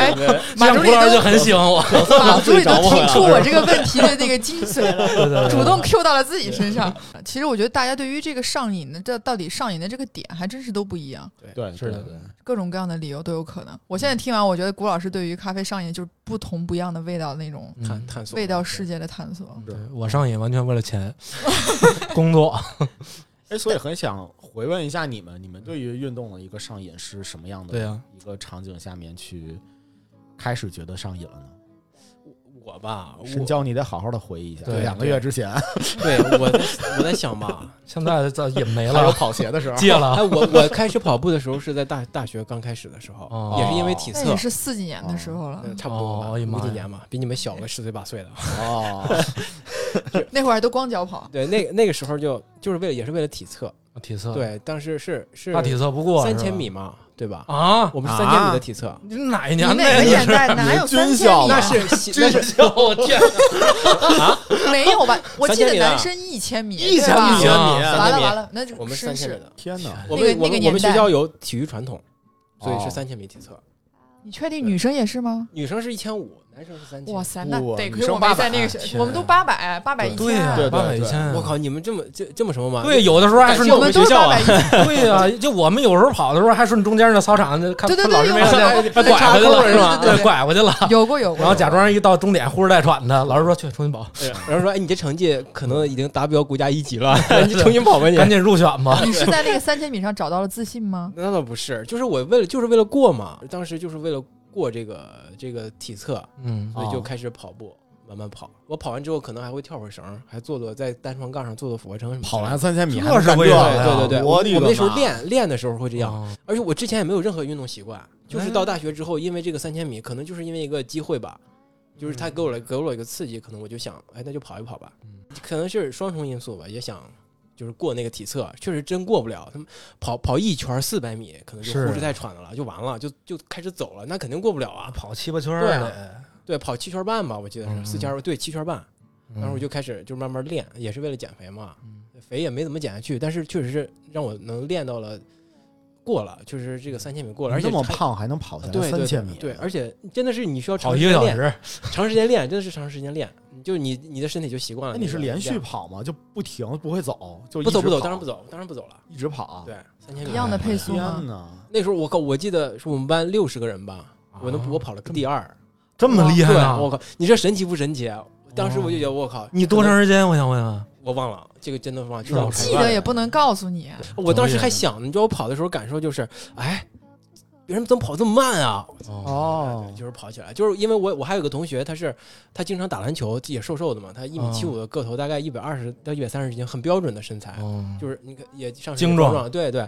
马助理就很喜欢我，马助理都听出我这个问题的那个精髓了，主动 Q 到了自己身上。其实我觉得大家对于这个上瘾的，这到底上瘾的这个点，还真是都不一样。对，是的，对。各种各样的理由都有可能。我现在听完，我觉得谷老师对于咖啡上瘾就是不同不一样的味道那种探探索味道世界的探索。对我上瘾完全为了钱，工作。[laughs] 哎，所以很想回问一下你们，你们对于运动的一个上瘾是什么样的？对呀，一个场景下面去开始觉得上瘾了呢？我吧，深交你得好好的回忆一下。对，两个月之前，对我我在想吧，[laughs] 现在这也没了。有跑鞋的时候，戒了。哎，我我开始跑步的时候是在大大学刚开始的时候，也是因为体测，也是四几年的时候了，差不多五几年嘛，比你们小个十岁八岁的。哦 [laughs] [laughs] 那会儿都光脚跑。对，那那个时候就就是为了也是为了体测，体测。对，当时是是大体测不过三千米嘛。对吧？啊，我们是三千米的体测。你哪一年？哪个年代？[laughs] 哪有三千米？那是 [laughs] 军校。[laughs] 我天啊！没有吧？我记得男生一千米，一千米啊！完了完了，那我们三千米的。天哪！我们我们我们学校有体育传统，所以是三千米体测。你确定女生也是吗？女生是一千五，男生是三千。哇塞，那得亏我没在那个，我们都八百，八百一千。对呀，八百一千。我靠，你们这么这这么什么吗？对，有的时候还是我们学校啊。[laughs] 对呀，就我们有时候跑的时候还顺中间那操场，看老师没来，拐回去了是吧？对，拐回去了。有过有过。然后假装一到终点呼哧带喘的，老师说去重新跑。然后说，哎，你这成绩可能已经达标国家一级了，[laughs] 你重新跑吧，你赶紧入选吧。你是在那个三千米上找到了自信吗？那倒不是，就是我为了就是为了过嘛，当时就是为了。过这个这个体测，嗯，所以就开始跑步，慢慢跑。我跑完之后，可能还会跳会绳，还做做在单双杠上做做俯卧撑什么。跑完三千米还是会对对对，我我那时候练练的时候会这样，而且我之前也没有任何运动习惯，就是到大学之后，因为这个三千米，可能就是因为一个机会吧，就是他给我了给我一个刺激，可能我就想，哎，那就跑一跑吧。可能是双重因素吧，也想。就是过那个体测，确实真过不了。他们跑跑一圈四百米，可能就呼哧带喘的了，就完了，就就开始走了。那肯定过不了啊！跑七八圈对对，跑七圈半吧，我记得是四圈对七圈半。然后我就开始就慢慢练，也是为了减肥嘛。肥也没怎么减下去，但是确实是让我能练到了过了，就是这个三千米过了。而且那么胖还能跑下来三千米？对，而且真的是你需要跑一个小时，长时间练，真的是长时间练。就你你的身体就习惯了。那你是连续跑吗？就不停不会走？就不走不走，当然不走，当然不走了，一直跑。对，三千米一样的配速吗？那时候我靠，我记得是我们班六十个人吧，我能我跑了第二，这么厉害啊！我靠，你这神奇不神奇？当时我就觉得我靠，你多长时间？我想问问，我忘了，这个真的忘了，就记得也不能告诉你。我当时还想，你知道我跑的时候感受就是，哎。别人怎么跑这么慢啊？哦，就是跑起来，就是因为我我还有个同学，他是他经常打篮球，也瘦瘦的嘛，他一米七五的个头，大概一百二十到一百三十斤，很标准的身材，就是你看也上精壮，对对。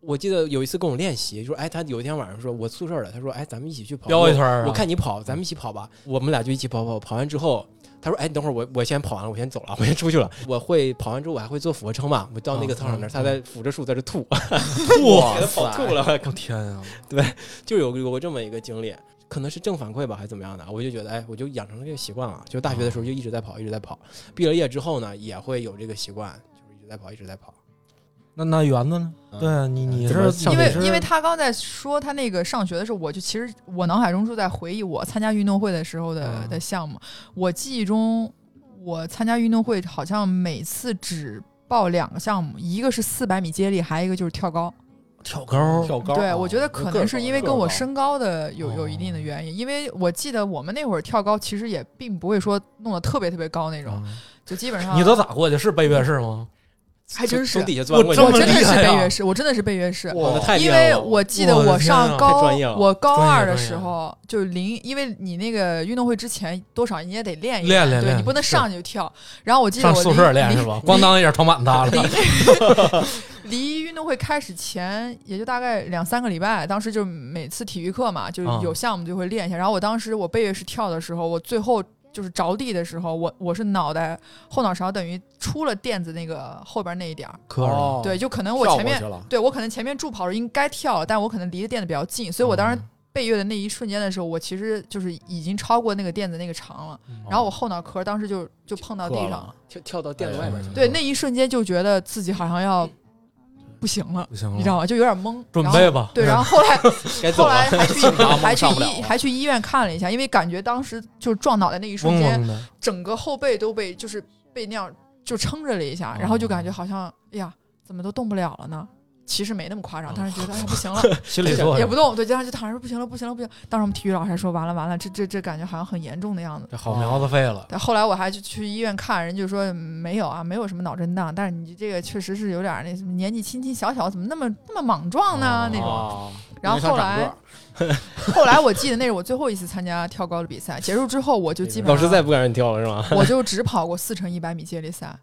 我记得有一次跟我练习，就说哎，他有一天晚上说我宿舍的，他说哎，咱们一起去跑飙一圈，我看你跑，咱们一起跑吧。我们俩就一起跑跑，跑完之后。他说：“哎，等会儿我我先跑完了，我先走了，我先出去了。我会跑完之后，我还会做俯卧撑嘛。我到那个操场那儿，他在扶着树在这吐，[laughs] 吐，给他跑吐了。[laughs] 我天啊！[laughs] 对，就有有过这么一个经历，可能是正反馈吧，还是怎么样的？我就觉得，哎，我就养成了这个习惯了。就大学的时候就一直在跑，一直在跑。毕了业之后呢，也会有这个习惯，就是一直在跑，一直在跑。”那那园子呢？对你你是因为因为他刚在说他那个上学的时候，我就其实我脑海中就在回忆我参加运动会的时候的的项目。我记忆中，我参加运动会好像每次只报两个项目，一个是四百米接力，还有一个就是跳高。跳高，跳高。对，我觉得可能是因为跟我身高的有有一定的原因。因为我记得我们那会儿跳高，其实也并不会说弄得特别特别高那种，就基本 [laughs] 上。你都咋过去？是背越式吗？还真是，从底下钻过去。我真的是背越式，我真的是背越式。因为我记得我上高，我高二的时候就零，因为你那个运动会之前多少你也得练一练，对你不能上去就跳。然后我记得我宿舍练是吧？咣当一下床板塌了。[laughs] 离运动会开始前也就大概两三个礼拜，当时就每次体育课嘛，就有项目就会练一下。然后我当时我背越式跳的时候，我最后。就是着地的时候，我我是脑袋后脑勺等于出了垫子那个后边那一点儿，对，就可能我前面对我可能前面助跑是应该跳，但我可能离的垫子比较近，所以我当时背越的那一瞬间的时候，我其实就是已经超过那个垫子那个长了，然后我后脑壳当时就就碰到地上了，跳跳到垫子外面去了，对，那一瞬间就觉得自己好像要。不行了，不行了，你知道吗？就有点懵。准备吧。对，然后 [laughs] 后来，后来还去 [laughs] 还去医还去医院看了一下，因为感觉当时就撞脑袋那一瞬间，整个后背都被就是被那样就撑着了一下，然后就感觉好像，哎呀，怎么都动不了了呢？其实没那么夸张，当时觉得哎 [laughs] 不行了，[laughs] 心里也不动，对，当时就躺着不行了，不行了，不行。当时我们体育老师还说完了完了，这这这感觉好像很严重的样子，这好苗子废了。后来我还去去医院看，人就说没有啊，没有什么脑震荡，但是你这个确实是有点那什么年纪轻轻小小，怎么那么那么莽撞呢？那种。然后后来，后来我记得那是我最后一次参加跳高的比赛，结束之后我就基本老师再也不敢让你跳了是吗？我就只跑过四乘一百米接力赛。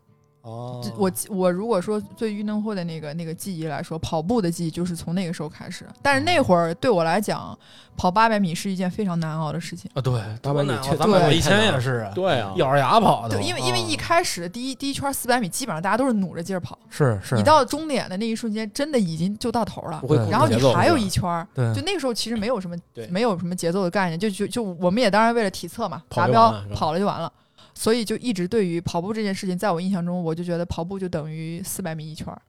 哦，我我如果说对运动会的那个那个记忆来说，跑步的记忆就是从那个时候开始。但是那会儿对我来讲，跑八百米是一件非常难熬的事情啊。对，八百米，咱们以前也是啊。对啊，咬着牙跑的。对，因为因为一开始第一第一圈四百米，基本上大家都是努着劲儿跑。是是。你到终点的那一瞬间，真的已经就到头了。然后你还有一圈对。就那个时候其实没有什么，没有什么节奏的概念，就就就我们也当然为了体测嘛，达标跑了就完了。所以就一直对于跑步这件事情，在我印象中，我就觉得跑步就等于四百米一圈儿。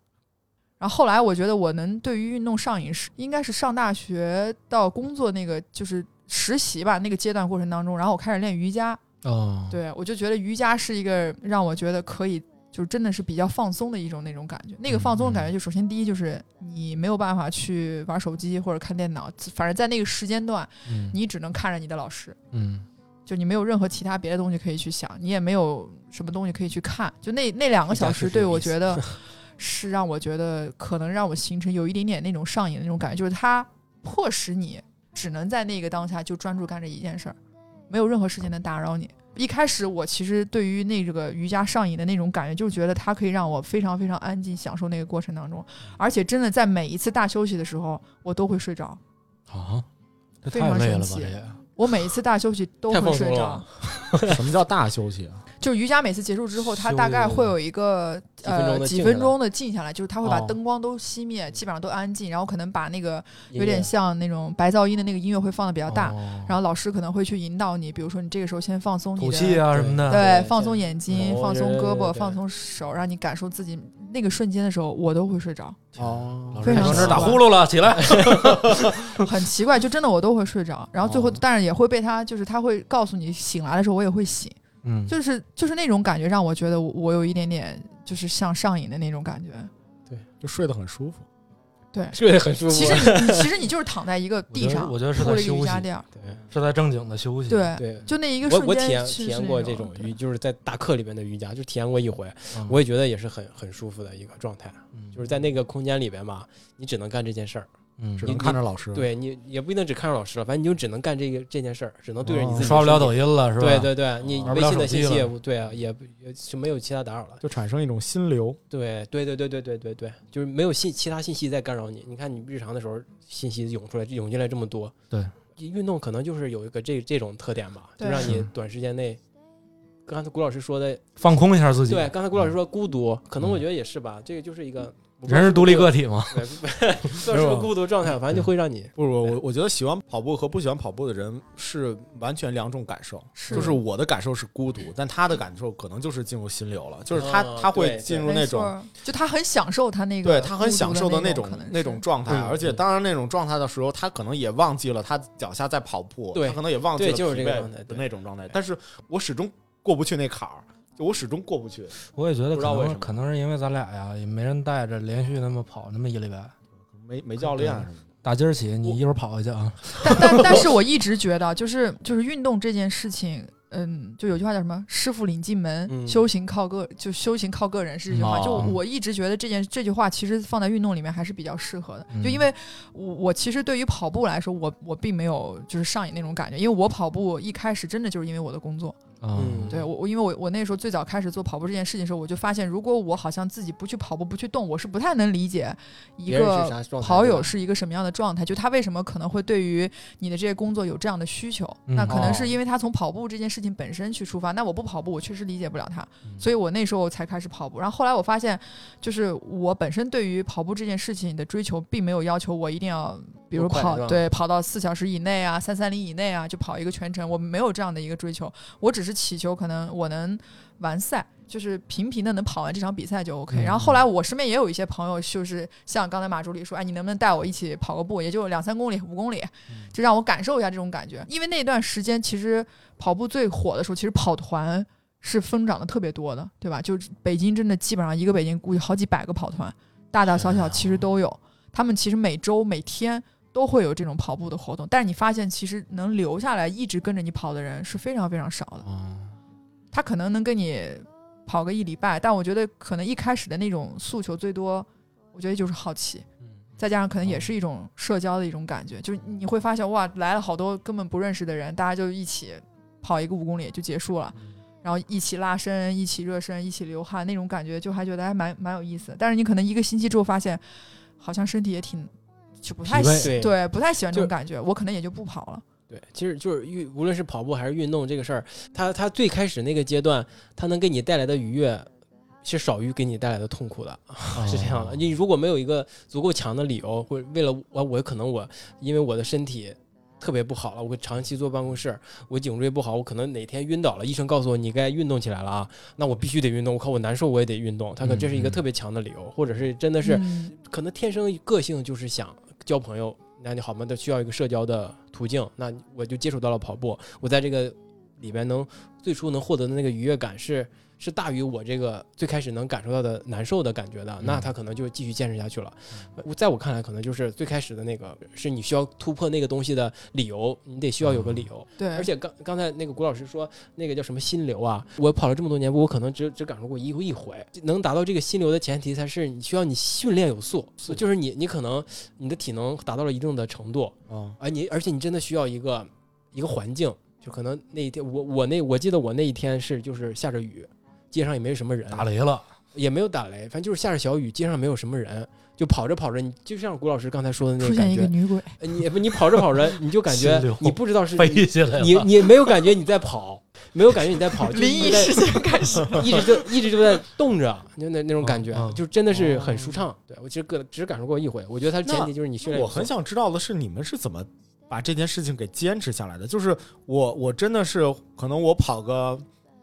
然后后来我觉得我能对于运动上瘾是应该是上大学到工作那个就是实习吧那个阶段过程当中，然后我开始练瑜伽。哦，对我就觉得瑜伽是一个让我觉得可以，就是真的是比较放松的一种那种感觉。那个放松的感觉，就首先第一就是你没有办法去玩手机或者看电脑，反正在那个时间段，你只能看着你的老师。嗯。就你没有任何其他别的东西可以去想，你也没有什么东西可以去看。就那那两个小时，对我觉得 [laughs] 是让我觉得可能让我形成有一点点那种上瘾的那种感觉，就是它迫使你只能在那个当下就专注干这一件事儿，没有任何事情能打扰你。一开始我其实对于那个瑜伽上瘾的那种感觉，就觉得它可以让我非常非常安静享受那个过程当中，而且真的在每一次大休息的时候，我都会睡着。啊，这太累了吧？这也。我每一次大休息都会睡着。[laughs] 什么叫大休息啊？就是瑜伽每次结束之后，它大概会有一个呃几分钟的静下来，就是它会把灯光都熄灭，基本上都安静，然后可能把那个有点像那种白噪音的那个音乐会放的比较大，然后老师可能会去引导你，比如说你这个时候先放松你的气啊什么的，对，放松眼睛，放松胳膊，放松手，让你感受自己那个瞬间的时候，我都会睡着。哦，非常打呼噜了，起来，[laughs] 很奇怪，就真的我都会睡着，然后最后但是也会被他，就是他会告诉你醒来的时候我也会醒。嗯，就是就是那种感觉，让我觉得我有一点点就是像上瘾的那种感觉，对，就睡得很舒服，对，睡得很舒服。其实你其实你就是躺在一个地上，我觉得是在休息，对，是在正经的休息，对对，就那一个瞬间，我我体验体验过这种瑜，就是在大课里面的瑜伽，就体验过一回，我也觉得也是很很舒服的一个状态，就是在那个空间里边嘛，你只能干这件事儿。嗯，只能看着老师。对你也不一定只看着老师了，反正你就只能干这个这件事儿，只能对着你自己。刷不了抖音了，是吧？对对对，你微信的信息也不对啊，也也就没有其他打扰了，就产生一种心流。对对对对对对对对，就是没有信其他信息在干扰你。你看你日常的时候，信息涌出来涌进来这么多。对，运动可能就是有一个这这种特点吧，就让你短时间内，刚才谷老师说的放空一下自己。对，刚才谷老师说孤独，可能我觉得也是吧，这个就是一个。人是独立个体吗？算 [laughs] 是个孤独状态，反正就会让你不不，我我觉得喜欢跑步和不喜欢跑步的人是完全两种感受。就是我的感受是孤独，但他的感受可能就是进入心流了，就是他他会进入那种，就他很享受他那个，对他很享受的那种那种状态。而且当然那种状态的时候，他可能也忘记了他脚下在跑步，他可能也忘记了疲惫的那种状态。但是我始终过不去那坎儿。就我始终过不去，我也觉得可能可能是因为咱俩呀，也没人带着，连续那么跑那么一礼拜，没没教练。打今儿起，你一会儿跑回去啊。[laughs] 但但但是我一直觉得，就是就是运动这件事情，嗯，就有句话叫什么“师傅领进门，修行靠个就修行靠个人”是这句话。就我一直觉得这件这句话其实放在运动里面还是比较适合的。就因为我我其实对于跑步来说，我我并没有就是上瘾那种感觉，因为我跑步一开始真的就是因为我的工作。嗯，对我我因为我我那时候最早开始做跑步这件事情的时候，我就发现，如果我好像自己不去跑步不去动，我是不太能理解一个跑友是一个什么样的状态，就他为什么可能会对于你的这些工作有这样的需求？那可能是因为他从跑步这件事情本身去出发。那我不跑步，我确实理解不了他，所以我那时候才开始跑步。然后后来我发现，就是我本身对于跑步这件事情的追求，并没有要求我一定要。比如跑对跑到四小时以内啊，三三零以内啊，就跑一个全程。我没有这样的一个追求，我只是祈求可能我能完赛，就是平平的能跑完这场比赛就 OK。然后后来我身边也有一些朋友，就是像刚才马助理说，哎，你能不能带我一起跑个步？也就两三公里、五公里，就让我感受一下这种感觉。因为那段时间其实跑步最火的时候，其实跑团是疯涨的特别多的，对吧？就北京真的基本上一个北京估计好几百个跑团，大大小小其实都有。他们其实每周每天。都会有这种跑步的活动，但是你发现其实能留下来一直跟着你跑的人是非常非常少的。他可能能跟你跑个一礼拜，但我觉得可能一开始的那种诉求最多，我觉得就是好奇，再加上可能也是一种社交的一种感觉，就是你会发现哇，来了好多根本不认识的人，大家就一起跑一个五公里就结束了，然后一起拉伸、一起热身、一起流汗，那种感觉就还觉得还蛮蛮有意思。但是你可能一个星期之后发现，好像身体也挺。就不太喜对，不太喜欢这种感觉，我可能也就不跑了。对，其实就是运，无论是跑步还是运动这个事儿，它它最开始那个阶段，它能给你带来的愉悦，是少于给你带来的痛苦的，[laughs] 是这样的。你如果没有一个足够强的理由，或者为了我，我可能我因为我的身体。特别不好了，我长期坐办公室，我颈椎不好，我可能哪天晕倒了，医生告诉我你该运动起来了啊，那我必须得运动，我靠我难受我也得运动，他可这是一个特别强的理由，或者是真的是可能天生个性就是想交朋友，那你好嘛，都需要一个社交的途径，那我就接触到了跑步，我在这个里面能最初能获得的那个愉悦感。是大于我这个最开始能感受到的难受的感觉的，那他可能就继续坚持下去了。在我看来，可能就是最开始的那个是你需要突破那个东西的理由，你得需要有个理由。对，而且刚刚才那个谷老师说那个叫什么心流啊，我跑了这么多年，我可能只只感受过一一回。能达到这个心流的前提，才是你需要你训练有素，就是你你可能你的体能达到了一定的程度啊，而你而且你真的需要一个一个环境，就可能那一天我我那我记得我那一天是就是下着雨。街上也没什么人，打雷了也没有打雷，反正就是下着小雨，街上没有什么人，就跑着跑着，你就像谷老师刚才说的那个感觉，女鬼，你你跑着跑着，[laughs] 你就感觉你不知道是飞起来你你没有感觉你在跑，没有感觉你在跑，[laughs] 灵异事件开始，[laughs] 一直就一直就在动着，就那那种感觉，就真的是很舒畅。对我其实个只感受过一回，我觉得它前提就是你训练。我很想知道的是，你们是怎么把这件事情给坚持下来的？就是我我真的是可能我跑个。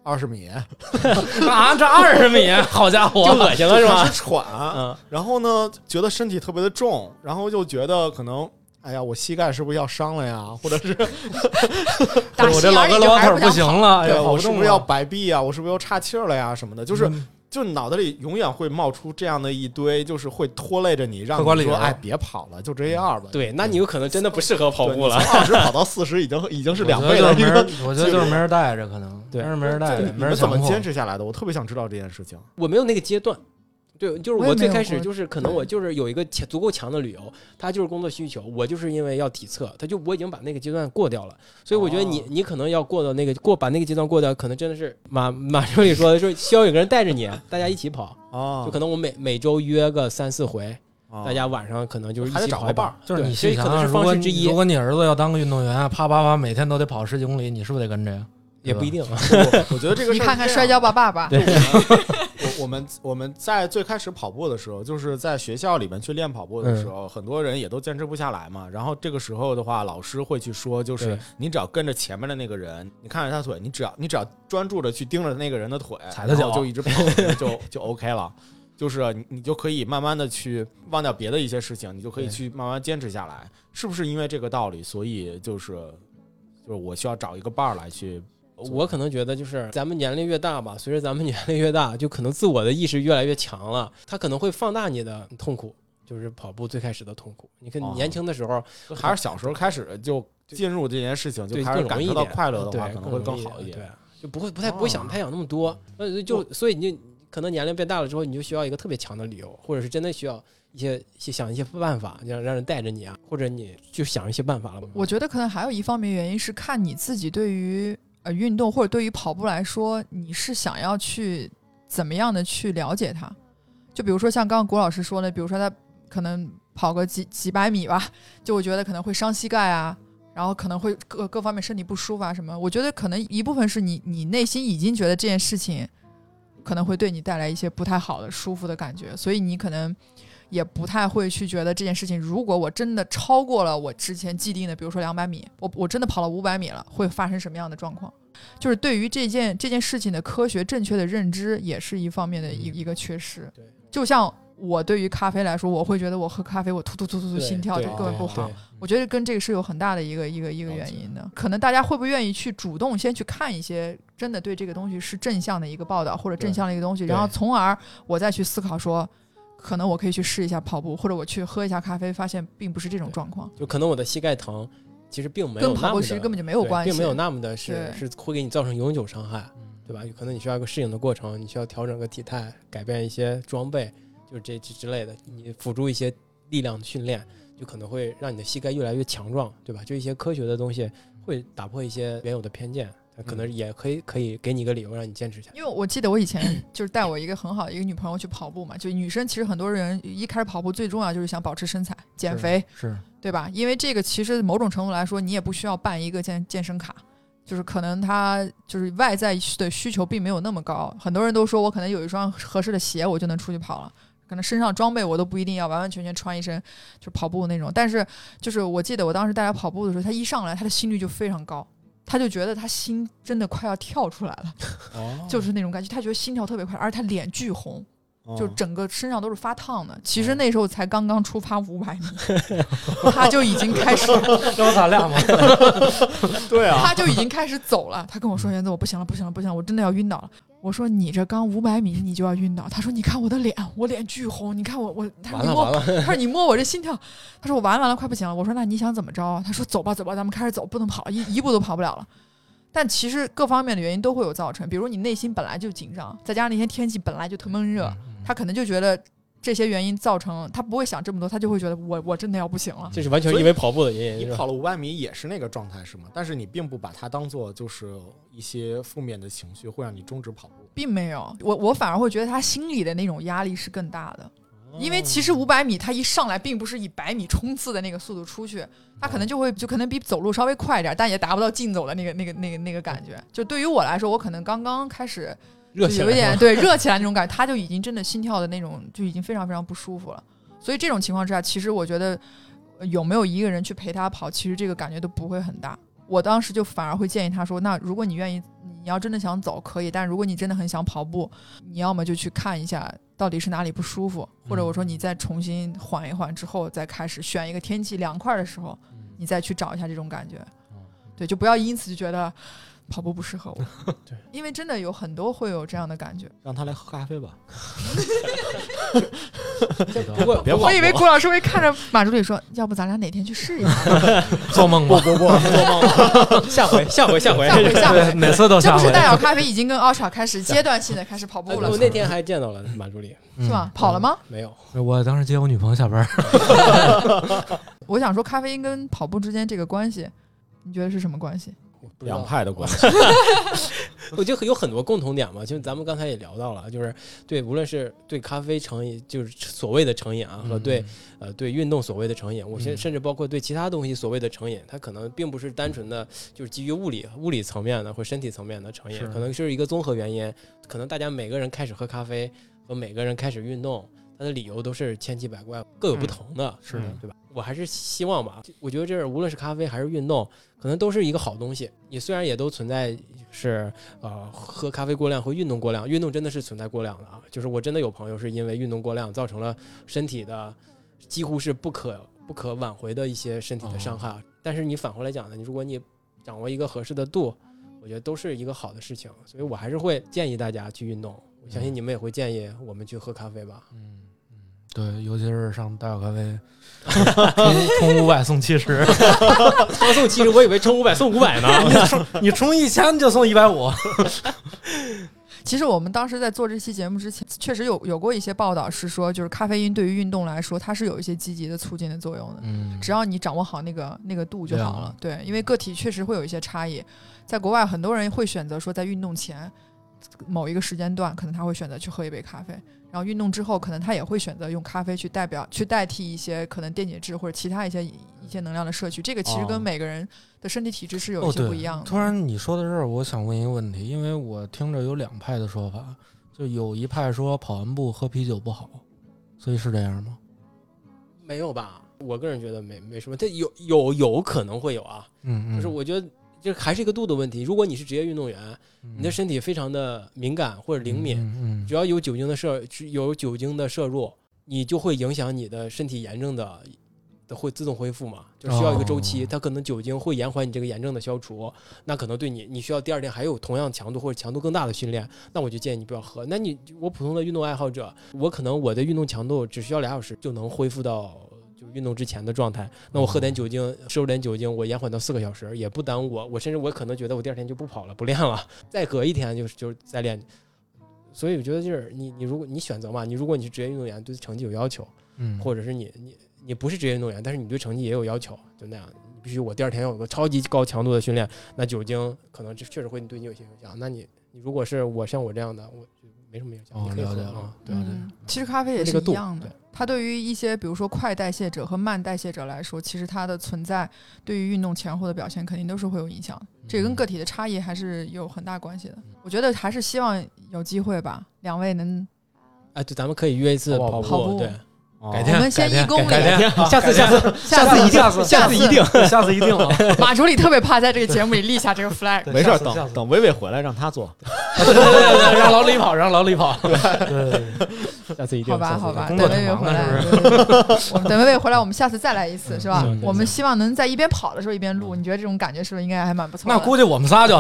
二十米 [laughs] 啊，这二十米，好家伙，就恶心了是吧？喘，嗯，然后呢，觉得身体特别的重，然后又觉得可能，哎呀，我膝盖是不是要伤了呀？[laughs] 或者是我这老哥老腿不行了，哎呀，我是不是要摆臂啊？我是不是要岔气了呀？什么的，就是。就脑袋里永远会冒出这样的一堆，就是会拖累着你，让你说哎别跑了，就这样吧。对，那你有可能真的不适合跑步了。二十跑到四十，已经已经是两倍了。我觉得就是没人带着，可能对，没人带着。你们怎么坚持下来的？我特别想知道这件事情。我没有那个阶段。对，就是我最开始就是可能我就是有一个强足够强的旅游，他就是工作需求，我就是因为要体测，他就我已经把那个阶段过掉了，所以我觉得你你可能要过到那个过把那个阶段过掉，可能真的是马马助理说的说需要有个人带着你，大家一起跑啊，就可能我每每周约个三四回，大家晚上可能就是一起跑个伴儿，就是你可能是方式之一。如果你儿子要当个运动员，啪啪啪每天都得跑十几公里，你是不是得跟着呀？也不一定，我觉得这个你看看摔跤吧，爸爸。我我们我们在最开始跑步的时候，就是在学校里面去练跑步的时候，很多人也都坚持不下来嘛。然后这个时候的话，老师会去说，就是你只要跟着前面的那个人，你看着他腿，你只要你只要专注的去盯着那个人的腿，踩他脚就一直跑，[laughs] 就就 OK 了。就是你你就可以慢慢的去忘掉别的一些事情，你就可以去慢慢坚持下来。是不是因为这个道理，所以就是就是我需要找一个伴儿来去。我可能觉得就是咱们年龄越大吧，随着咱们年龄越大，就可能自我的意识越来越强了，他可能会放大你的痛苦，就是跑步最开始的痛苦。你看你年轻的时候，还是小时候开始就进入这件事情，就开始感受到快乐的话，可能会更好一点，对，就不会不太不会想太想那么多。呃，就所以你可能年龄变大了之后，你就需要一个特别强的理由，或者是真的需要一些想一些办法，让让人带着你啊，或者你就想一些办法了。我觉得可能还有一方面原因是看你自己对于。呃，运动或者对于跑步来说，你是想要去怎么样的去了解它？就比如说像刚刚郭老师说的，比如说他可能跑个几几百米吧，就我觉得可能会伤膝盖啊，然后可能会各各方面身体不舒服啊什么。我觉得可能一部分是你你内心已经觉得这件事情可能会对你带来一些不太好的舒服的感觉，所以你可能。也不太会去觉得这件事情，如果我真的超过了我之前既定的，比如说两百米，我我真的跑了五百米了，会发生什么样的状况？就是对于这件这件事情的科学正确的认知，也是一方面的一一个缺失。对，就像我对于咖啡来说，我会觉得我喝咖啡，我突突突突突心跳就根本不好。我觉得跟这个是有很大的一个一个一个原因的。可能大家会不会愿意去主动先去看一些真的对这个东西是正向的一个报道，或者正向的一个东西，然后从而我再去思考说。可能我可以去试一下跑步，或者我去喝一下咖啡，发现并不是这种状况。就可能我的膝盖疼，其实并没有跟跑步其实根本就没有关系，并没有那么的是是会给你造成永久伤害，对吧？有可能你需要一个适应的过程，你需要调整个体态，改变一些装备，就是这之类的，你辅助一些力量的训练，就可能会让你的膝盖越来越强壮，对吧？就一些科学的东西会打破一些原有的偏见。可能也可以可以给你一个理由让你坚持下来。因为我记得我以前就是带我一个很好的一个女朋友去跑步嘛，就女生其实很多人一开始跑步最重要就是想保持身材、减肥，是对吧？因为这个其实某种程度来说，你也不需要办一个健健身卡，就是可能他就是外在的需求并没有那么高。很多人都说我可能有一双合适的鞋，我就能出去跑了，可能身上装备我都不一定要完完全全穿一身就跑步那种。但是就是我记得我当时带他跑步的时候，他一上来他的心率就非常高。他就觉得他心真的快要跳出来了，就是那种感觉。他觉得心跳特别快，而且他脸巨红，就整个身上都是发烫的。其实那时候才刚刚出发五百米，[laughs] 他就已经开始，[laughs] 这不咱俩吗？对啊，他就已经开始走了。他跟我说：“原子，我不行了，不行了，不行了，我真的要晕倒了。”我说：“你这刚五百米，你就要晕倒？”他说：“你看我的脸，我脸巨红，你看我我。”他说：“你摸。”他说：“你摸我这心跳。”他说：“我完了完了，快不行了。”我说：“那你想怎么着？”他说：“走吧走吧，咱们开始走，不能跑，一一步都跑不了了。”但其实各方面的原因都会有造成，比如你内心本来就紧张，再加上那天天气本来就特闷热，他可能就觉得这些原因造成他不会想这么多，他就会觉得我我真的要不行了。这是完全因为跑步的原因。你跑了五百米也是那个状态是吗？但是你并不把它当做就是一些负面的情绪会让你终止跑步，并没有。我我反而会觉得他心里的那种压力是更大的。因为其实五百米，他一上来并不是以百米冲刺的那个速度出去，他可能就会就可能比走路稍微快一点，但也达不到竞走的那个那个那个那个感觉。就对于我来说，我可能刚刚开始热起来，有一点对热起来那种感觉，他就已经真的心跳的那种就已经非常非常不舒服了。所以这种情况之下，其实我觉得有没有一个人去陪他跑，其实这个感觉都不会很大。我当时就反而会建议他说：“那如果你愿意，你要真的想走可以，但如果你真的很想跑步，你要么就去看一下。”到底是哪里不舒服，或者我说你再重新缓一缓之后再开始选一个天气凉快的时候，你再去找一下这种感觉，对，就不要因此就觉得跑步不适合我，[laughs] 对，因为真的有很多会有这样的感觉。让他来喝咖啡吧。[laughs] 不过，我以为郭老师会看着马助理说：“要不咱俩哪天去试一下？” [laughs] 做梦吧，不不不，做梦。下回，下回，下回，下回，下回，每次都下回。这不是代表咖啡已经跟 Ultra 开始阶段性的开始跑步了？我那天还见到了马助理，是吗？跑了吗？没有，我当时接我女朋友下班。我想说，咖啡因跟跑步之间这个关系，你觉得是什么关系？两派的关系，[laughs] 我觉得有很多共同点嘛，就咱们刚才也聊到了，就是对，无论是对咖啡成瘾，就是所谓的成瘾啊，和对呃对运动所谓的成瘾，我现甚至包括对其他东西所谓的成瘾，它可能并不是单纯的就是基于物理物理层面的或身体层面的成瘾，可能是一个综合原因，可能大家每个人开始喝咖啡和每个人开始运动，他的理由都是千奇百怪，各有不同的，是的，对吧？我还是希望吧，我觉得这无论是咖啡还是运动，可能都是一个好东西。你虽然也都存在是呃喝咖啡过量和运动过量，运动真的是存在过量的啊。就是我真的有朋友是因为运动过量造成了身体的几乎是不可不可挽回的一些身体的伤害。但是你反过来讲呢，你如果你掌握一个合适的度，我觉得都是一个好的事情。所以我还是会建议大家去运动。我相信你们也会建议我们去喝咖啡吧。嗯嗯，对，尤其是上大小咖啡。充充五百送七十，[laughs] 他送七十，我以为充五百送五百呢。你充一千就送一百五。[laughs] 其实我们当时在做这期节目之前，确实有有过一些报道，是说就是咖啡因对于运动来说，它是有一些积极的促进的作用的。嗯，只要你掌握好那个那个度就好了。对，因为个体确实会有一些差异。在国外，很多人会选择说，在运动前某一个时间段，可能他会选择去喝一杯咖啡。然后运动之后，可能他也会选择用咖啡去代表、去代替一些可能电解质或者其他一些一些能量的摄取。这个其实跟每个人的身体体质是有一些不一样的。突然你说到这儿，我想问一个问题，因为我听着有两派的说法，就有一派说跑完步喝啤酒不好，所以是这样吗？没有吧？我个人觉得没没什么，这有有有可能会有啊。嗯嗯，就是我觉得。就还是一个度的问题。如果你是职业运动员，你的身体非常的敏感或者灵敏，只要有酒精的摄有酒精的摄入，你就会影响你的身体炎症的的会自动恢复嘛？就需要一个周期，它可能酒精会延缓你这个炎症的消除，那可能对你你需要第二天还有同样强度或者强度更大的训练，那我就建议你不要喝。那你我普通的运动爱好者，我可能我的运动强度只需要俩小时就能恢复到。就运动之前的状态，那我喝点酒精，摄入点酒精，我延缓到四个小时，也不耽误我。我甚至我可能觉得我第二天就不跑了，不练了，再隔一天就是就是再练。所以我觉得就是你你如果你选择嘛，你如果你是职业运动员，对成绩有要求，嗯，或者是你你你不是职业运动员，但是你对成绩也有要求，就那样，你必须我第二天要有个超级高强度的训练，那酒精可能这确实会对你有些影响。那你你如果是我像我这样的，我就没什么影响，你可以喝啊。对对，其实咖啡也是一样的。它对于一些比如说快代谢者和慢代谢者来说，其实它的存在对于运动前后的表现肯定都是会有影响。这跟个体的差异还是有很大关系的。我觉得还是希望有机会吧，两位能，哎，对，咱们可以约一次跑步，对，改天，我们先一公里，[laughs] 下次，下次，[laughs] 下次一定，下次一定，下次一定。[laughs] 马助理特别怕在这个节目里立下这个 flag，没事，等等伟伟回来让他做。对对对，让老李跑，让老李跑。对，下次一定。好吧，好吧，等薇薇回来，等薇薇回来，我们下次再来一次，是吧？我们希望能在一边跑的时候一边录，你觉得这种感觉是不是应该还蛮不错？那估计我们仨就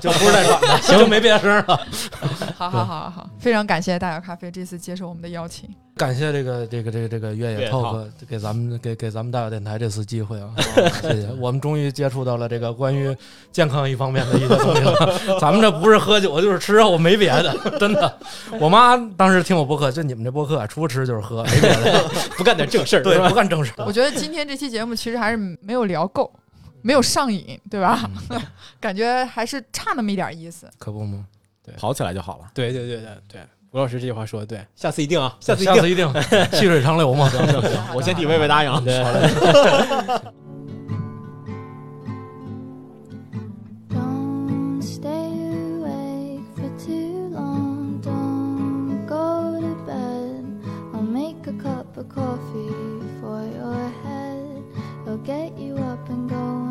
就不是在喘了，就没别的声了。好好好好，非常感谢大小咖啡这次接受我们的邀请。感谢这个这个这个这个越野 talk 给咱们给给咱们大小电台这次机会啊，谢谢，我们终于接触到了这个关于健康一方面的一些东西了。咱们这不是喝酒就是吃我，没别的，[laughs] 真的。我妈当时听我播客，就你们这播客，除了吃就是喝，没别的，[laughs] 不干点正事儿，对，不干正事儿。我觉得今天这期节目其实还是没有聊够，没有上瘾，对吧？[laughs] 感觉还是差那么一点意思。可不吗？对，跑起来就好了。对对对对对。吴老师这句话说的对，下次一定啊，下次下次一定，细水长流嘛。行行行，我先替薇薇答应。对。a cup of coffee for your head. It'll get you up and going.